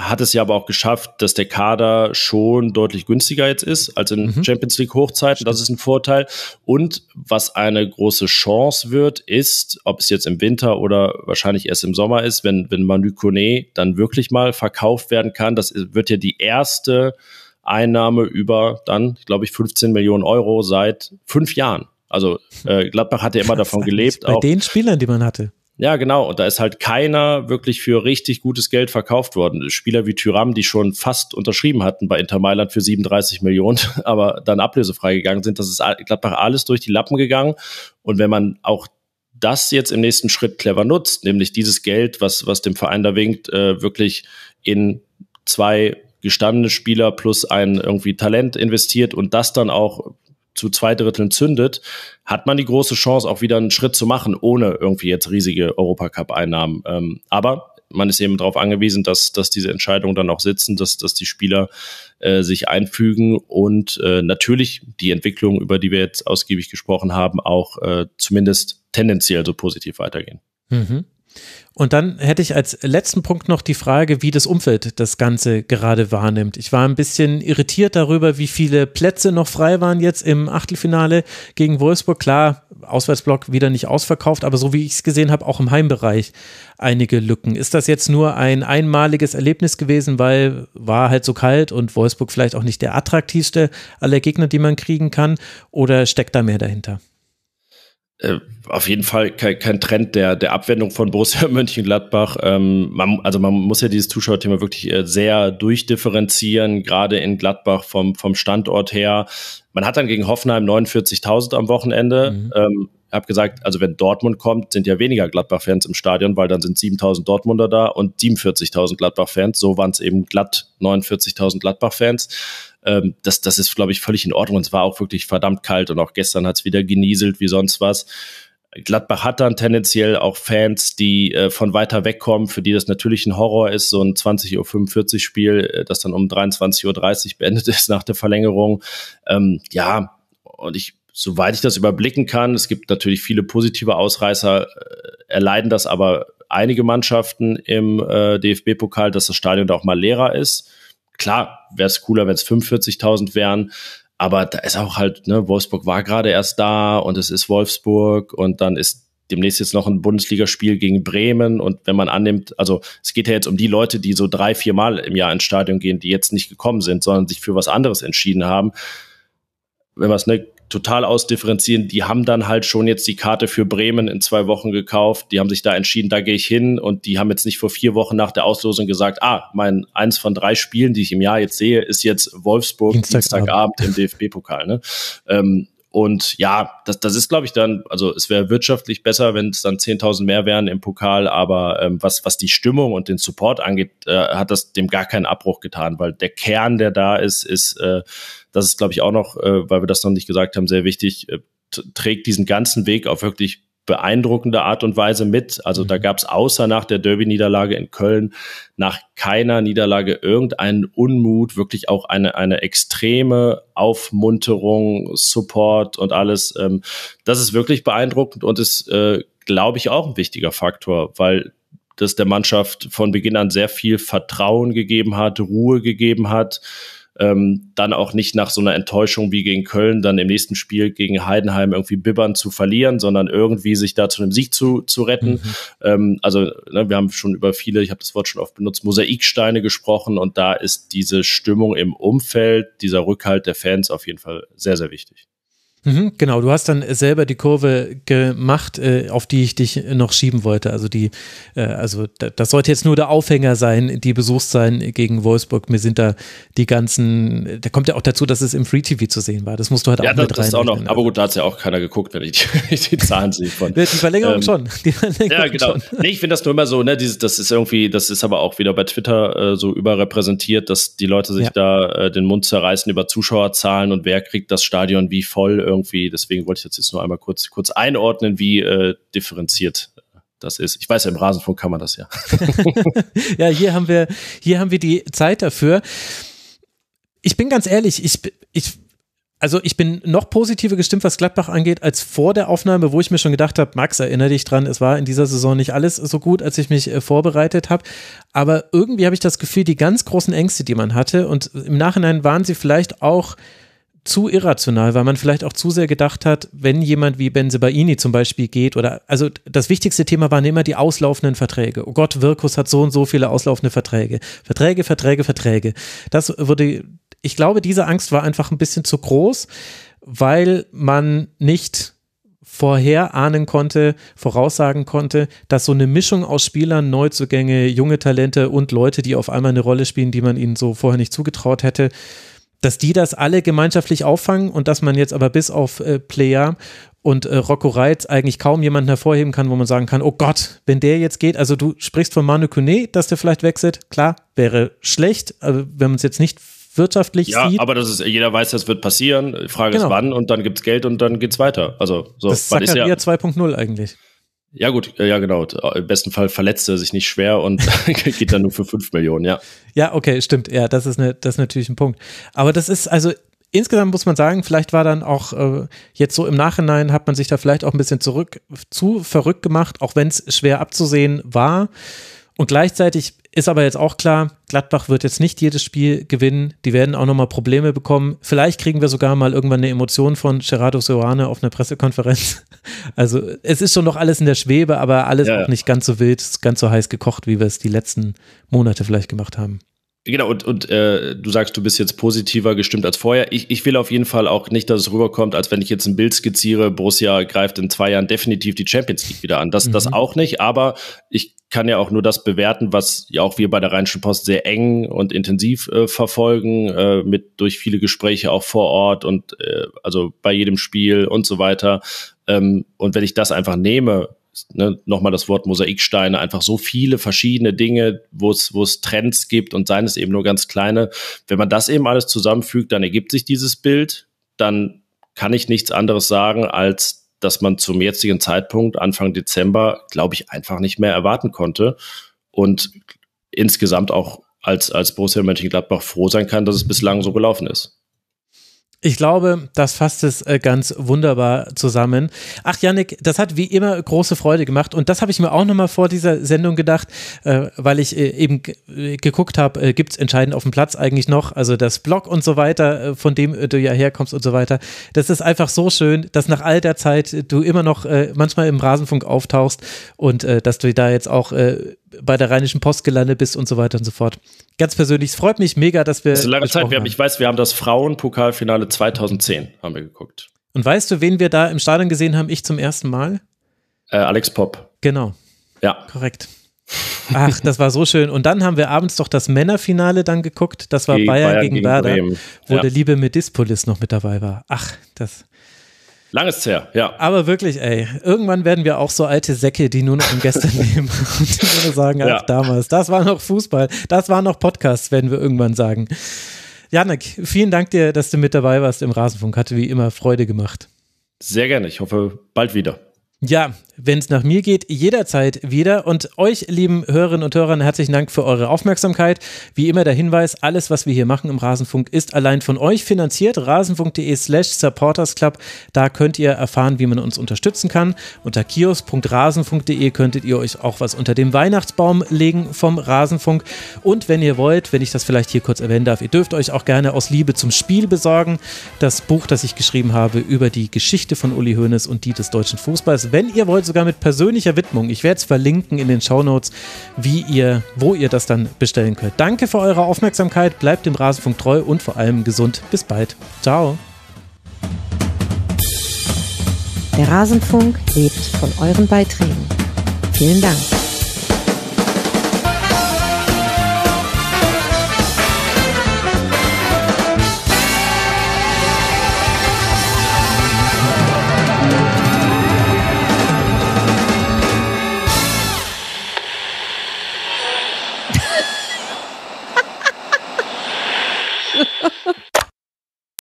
hat es ja aber auch geschafft, dass der Kader schon deutlich günstiger jetzt ist als in mhm. Champions League Hochzeiten. Das ist ein Vorteil. Und was eine große Chance wird, ist, ob es jetzt im Winter oder wahrscheinlich erst im Sommer ist, wenn, wenn Manu Kone dann wirklich mal verkauft werden kann. Das wird ja die erste Einnahme über dann, glaube ich, 15 Millionen Euro seit fünf Jahren. Also äh, Gladbach hatte ja immer davon gelebt. Bei den Spielern, die man hatte. Ja, genau. Und da ist halt keiner wirklich für richtig gutes Geld verkauft worden. Spieler wie Tyram, die schon fast unterschrieben hatten bei Inter Mailand für 37 Millionen, aber dann ablösefrei gegangen sind. Das ist Gladbach alles durch die Lappen gegangen. Und wenn man auch das jetzt im nächsten Schritt clever nutzt, nämlich dieses Geld, was, was dem Verein da winkt, äh, wirklich in zwei gestandene Spieler plus ein irgendwie Talent investiert und das dann auch zu zwei Dritteln zündet, hat man die große Chance, auch wieder einen Schritt zu machen, ohne irgendwie jetzt riesige Europacup-Einnahmen. Ähm, aber man ist eben darauf angewiesen, dass, dass diese Entscheidungen dann auch sitzen, dass, dass die Spieler äh, sich einfügen und äh, natürlich die Entwicklung, über die wir jetzt ausgiebig gesprochen haben, auch äh, zumindest tendenziell so positiv weitergehen. Mhm. Und dann hätte ich als letzten Punkt noch die Frage, wie das Umfeld das Ganze gerade wahrnimmt. Ich war ein bisschen irritiert darüber, wie viele Plätze noch frei waren jetzt im Achtelfinale gegen Wolfsburg. Klar, Auswärtsblock wieder nicht ausverkauft, aber so wie ich es gesehen habe, auch im Heimbereich einige Lücken. Ist das jetzt nur ein einmaliges Erlebnis gewesen, weil war halt so kalt und Wolfsburg vielleicht auch nicht der attraktivste aller Gegner, die man kriegen kann? Oder steckt da mehr dahinter? Äh, auf jeden Fall kein, Trend der, der Abwendung von Borussia Mönchengladbach. Ähm, man, also man muss ja dieses Zuschauerthema wirklich äh, sehr durchdifferenzieren, gerade in Gladbach vom, vom Standort her. Man hat dann gegen Hoffenheim 49.000 am Wochenende. Mhm. Ähm, habe gesagt, also wenn Dortmund kommt, sind ja weniger Gladbach-Fans im Stadion, weil dann sind 7.000 Dortmunder da und 47.000 Gladbach-Fans. So waren es eben glatt 49.000 Gladbach-Fans. Ähm, das, das ist, glaube ich, völlig in Ordnung. Es war auch wirklich verdammt kalt und auch gestern hat es wieder genieselt wie sonst was. Gladbach hat dann tendenziell auch Fans, die äh, von weiter weg kommen, für die das natürlich ein Horror ist, so ein 20.45 Uhr Spiel, äh, das dann um 23.30 Uhr beendet ist nach der Verlängerung. Ähm, ja, und ich, soweit ich das überblicken kann, es gibt natürlich viele positive Ausreißer, äh, erleiden das aber einige Mannschaften im äh, DFB-Pokal, dass das Stadion da auch mal leerer ist. Klar, wäre es cooler, wenn es 45.000 wären, aber da ist auch halt, ne, Wolfsburg war gerade erst da und es ist Wolfsburg und dann ist demnächst jetzt noch ein Bundesligaspiel gegen Bremen und wenn man annimmt, also es geht ja jetzt um die Leute, die so drei, vier Mal im Jahr ins Stadion gehen, die jetzt nicht gekommen sind, sondern sich für was anderes entschieden haben. Wenn man es ne, total ausdifferenzieren. Die haben dann halt schon jetzt die Karte für Bremen in zwei Wochen gekauft. Die haben sich da entschieden, da gehe ich hin. Und die haben jetzt nicht vor vier Wochen nach der Auslosung gesagt, ah, mein eins von drei Spielen, die ich im Jahr jetzt sehe, ist jetzt Wolfsburg Dienstagabend, Dienstagabend im DFB-Pokal. Ne? Ähm, und ja, das, das ist, glaube ich, dann, also es wäre wirtschaftlich besser, wenn es dann 10.000 mehr wären im Pokal, aber ähm, was, was die Stimmung und den Support angeht, äh, hat das dem gar keinen Abbruch getan, weil der Kern, der da ist, ist, äh, das ist, glaube ich, auch noch, äh, weil wir das noch nicht gesagt haben, sehr wichtig, äh, trägt diesen ganzen Weg auf wirklich beeindruckende Art und Weise mit. Also da mhm. gab es außer nach der Derby-Niederlage in Köln nach keiner Niederlage irgendeinen Unmut, wirklich auch eine, eine extreme Aufmunterung, Support und alles. Ähm, das ist wirklich beeindruckend und ist, äh, glaube ich, auch ein wichtiger Faktor, weil das der Mannschaft von Beginn an sehr viel Vertrauen gegeben hat, Ruhe gegeben hat ähm, dann auch nicht nach so einer Enttäuschung wie gegen Köln dann im nächsten Spiel gegen Heidenheim irgendwie bibbern zu verlieren, sondern irgendwie sich da zu einem Sieg zu, zu retten. Mhm. Ähm, also ne, wir haben schon über viele, ich habe das Wort schon oft benutzt, Mosaiksteine gesprochen und da ist diese Stimmung im Umfeld, dieser Rückhalt der Fans auf jeden Fall sehr, sehr wichtig. Mhm, genau, du hast dann selber die Kurve gemacht, äh, auf die ich dich noch schieben wollte. Also die, äh, also das sollte jetzt nur der Aufhänger sein, die Besuchszahlen gegen Wolfsburg. Mir sind da die ganzen, da kommt ja auch dazu, dass es im Free TV zu sehen war. Das musst du halt ja, auch das, mit rein. Ist auch noch, aber gut, da hat ja auch keiner geguckt, wenn ich die, die Zahlen sehe von. Die Verlängerung ähm, schon. Die Verlängerung ja, genau. Schon. Nee, ich finde das nur immer so, ne, dieses, das ist irgendwie, das ist aber auch wieder bei Twitter äh, so überrepräsentiert, dass die Leute sich ja. da äh, den Mund zerreißen über Zuschauerzahlen und wer kriegt das Stadion wie voll irgendwie. Deswegen wollte ich das jetzt nur einmal kurz, kurz einordnen, wie äh, differenziert das ist. Ich weiß ja, im Rasenfunk kann man das ja. ja, hier haben wir, hier haben wir die Zeit dafür. Ich bin ganz ehrlich, ich, ich, also ich bin noch positiver gestimmt, was Gladbach angeht, als vor der Aufnahme, wo ich mir schon gedacht habe, Max, erinnere dich dran, es war in dieser Saison nicht alles so gut, als ich mich äh, vorbereitet habe. Aber irgendwie habe ich das Gefühl, die ganz großen Ängste, die man hatte, und im Nachhinein waren sie vielleicht auch zu irrational, weil man vielleicht auch zu sehr gedacht hat, wenn jemand wie Benzebaini zum Beispiel geht oder, also das wichtigste Thema waren immer die auslaufenden Verträge. Oh Gott, Wirkus hat so und so viele auslaufende Verträge. Verträge, Verträge, Verträge. Das würde, ich glaube, diese Angst war einfach ein bisschen zu groß, weil man nicht vorher ahnen konnte, voraussagen konnte, dass so eine Mischung aus Spielern, Neuzugänge, junge Talente und Leute, die auf einmal eine Rolle spielen, die man ihnen so vorher nicht zugetraut hätte, dass die das alle gemeinschaftlich auffangen und dass man jetzt aber bis auf äh, Player und äh, Rocco Reitz eigentlich kaum jemanden hervorheben kann, wo man sagen kann, oh Gott, wenn der jetzt geht, also du sprichst von Manu Kune, dass der vielleicht wechselt, klar, wäre schlecht, wenn man es jetzt nicht wirtschaftlich ja, sieht. aber das ist, jeder weiß, das wird passieren. Die Frage genau. ist wann und dann gibt es Geld und dann geht es weiter. Also so, das ist ja 2.0 eigentlich. Ja, gut, ja, genau. Im besten Fall verletzt er sich nicht schwer und geht dann nur für 5 Millionen, ja. Ja, okay, stimmt. Ja, das ist, eine, das ist natürlich ein Punkt. Aber das ist, also insgesamt muss man sagen, vielleicht war dann auch äh, jetzt so im Nachhinein hat man sich da vielleicht auch ein bisschen zurück zu verrückt gemacht, auch wenn es schwer abzusehen war. Und gleichzeitig ist aber jetzt auch klar, Gladbach wird jetzt nicht jedes Spiel gewinnen. Die werden auch nochmal Probleme bekommen. Vielleicht kriegen wir sogar mal irgendwann eine Emotion von Gerardo Soane auf einer Pressekonferenz. Also es ist schon noch alles in der Schwebe, aber alles ja, auch nicht ganz so wild, ganz so heiß gekocht, wie wir es die letzten Monate vielleicht gemacht haben. Genau, und, und äh, du sagst, du bist jetzt positiver gestimmt als vorher. Ich, ich will auf jeden Fall auch nicht, dass es rüberkommt, als wenn ich jetzt ein Bild skizziere, Borussia greift in zwei Jahren definitiv die Champions League wieder an. Das, mhm. das auch nicht, aber ich kann ja auch nur das bewerten, was ja auch wir bei der Rheinischen Post sehr eng und intensiv äh, verfolgen, äh, mit durch viele Gespräche auch vor Ort und äh, also bei jedem Spiel und so weiter. Ähm, und wenn ich das einfach nehme, ne, nochmal das Wort Mosaiksteine, einfach so viele verschiedene Dinge, wo es, Trends gibt und seien es eben nur ganz kleine. Wenn man das eben alles zusammenfügt, dann ergibt sich dieses Bild, dann kann ich nichts anderes sagen, als dass man zum jetzigen Zeitpunkt, Anfang Dezember, glaube ich, einfach nicht mehr erwarten konnte. Und insgesamt auch als, als Borussia Mönchengladbach froh sein kann, dass es bislang so gelaufen ist. Ich glaube, das fasst es äh, ganz wunderbar zusammen. Ach, Yannick, das hat wie immer große Freude gemacht und das habe ich mir auch nochmal vor dieser Sendung gedacht, äh, weil ich äh, eben geguckt habe, gibt es entscheidend auf dem Platz eigentlich noch, also das Blog und so weiter, von dem du ja herkommst und so weiter. Das ist einfach so schön, dass nach all der Zeit du immer noch manchmal im Rasenfunk auftauchst und dass du da jetzt auch bei der Rheinischen Post gelandet bist und so weiter und so fort. Ganz persönlich, es freut mich mega, dass wir. Das ist lange Zeit. Wir haben, ich weiß, wir haben das Frauenpokalfinale 2010 haben wir geguckt. Und weißt du, wen wir da im Stadion gesehen haben? Ich zum ersten Mal? Äh, Alex Popp. Genau. Ja. Korrekt. Ach, das war so schön. Und dann haben wir abends doch das Männerfinale dann geguckt. Das war gegen Bayern, Bayern, gegen, gegen Werder, wo ja. der liebe Medispolis noch mit dabei war. Ach, das. Langes ist her, ja. Aber wirklich, ey, irgendwann werden wir auch so alte Säcke, die nur noch im Gestern leben und die nur sagen, ja. damals, das war noch Fußball, das war noch Podcasts, werden wir irgendwann sagen. Janik, vielen Dank dir, dass du mit dabei warst im Rasenfunk. Hatte wie immer Freude gemacht. Sehr gerne. Ich hoffe, bald wieder. Ja, wenn es nach mir geht, jederzeit wieder. Und euch, lieben Hörerinnen und Hörern, herzlichen Dank für eure Aufmerksamkeit. Wie immer der Hinweis, alles, was wir hier machen im Rasenfunk, ist allein von euch finanziert. Rasenfunk.de slash supportersclub. Da könnt ihr erfahren, wie man uns unterstützen kann. Unter kiosk.rasenfunk.de könntet ihr euch auch was unter dem Weihnachtsbaum legen vom Rasenfunk. Und wenn ihr wollt, wenn ich das vielleicht hier kurz erwähnen darf, ihr dürft euch auch gerne aus Liebe zum Spiel besorgen. Das Buch, das ich geschrieben habe über die Geschichte von Uli Hoeneß und die des deutschen Fußballs wenn ihr wollt, sogar mit persönlicher Widmung. Ich werde es verlinken in den Shownotes, wie ihr, wo ihr das dann bestellen könnt. Danke für eure Aufmerksamkeit, bleibt dem Rasenfunk treu und vor allem gesund. Bis bald. Ciao. Der Rasenfunk lebt von euren Beiträgen. Vielen Dank.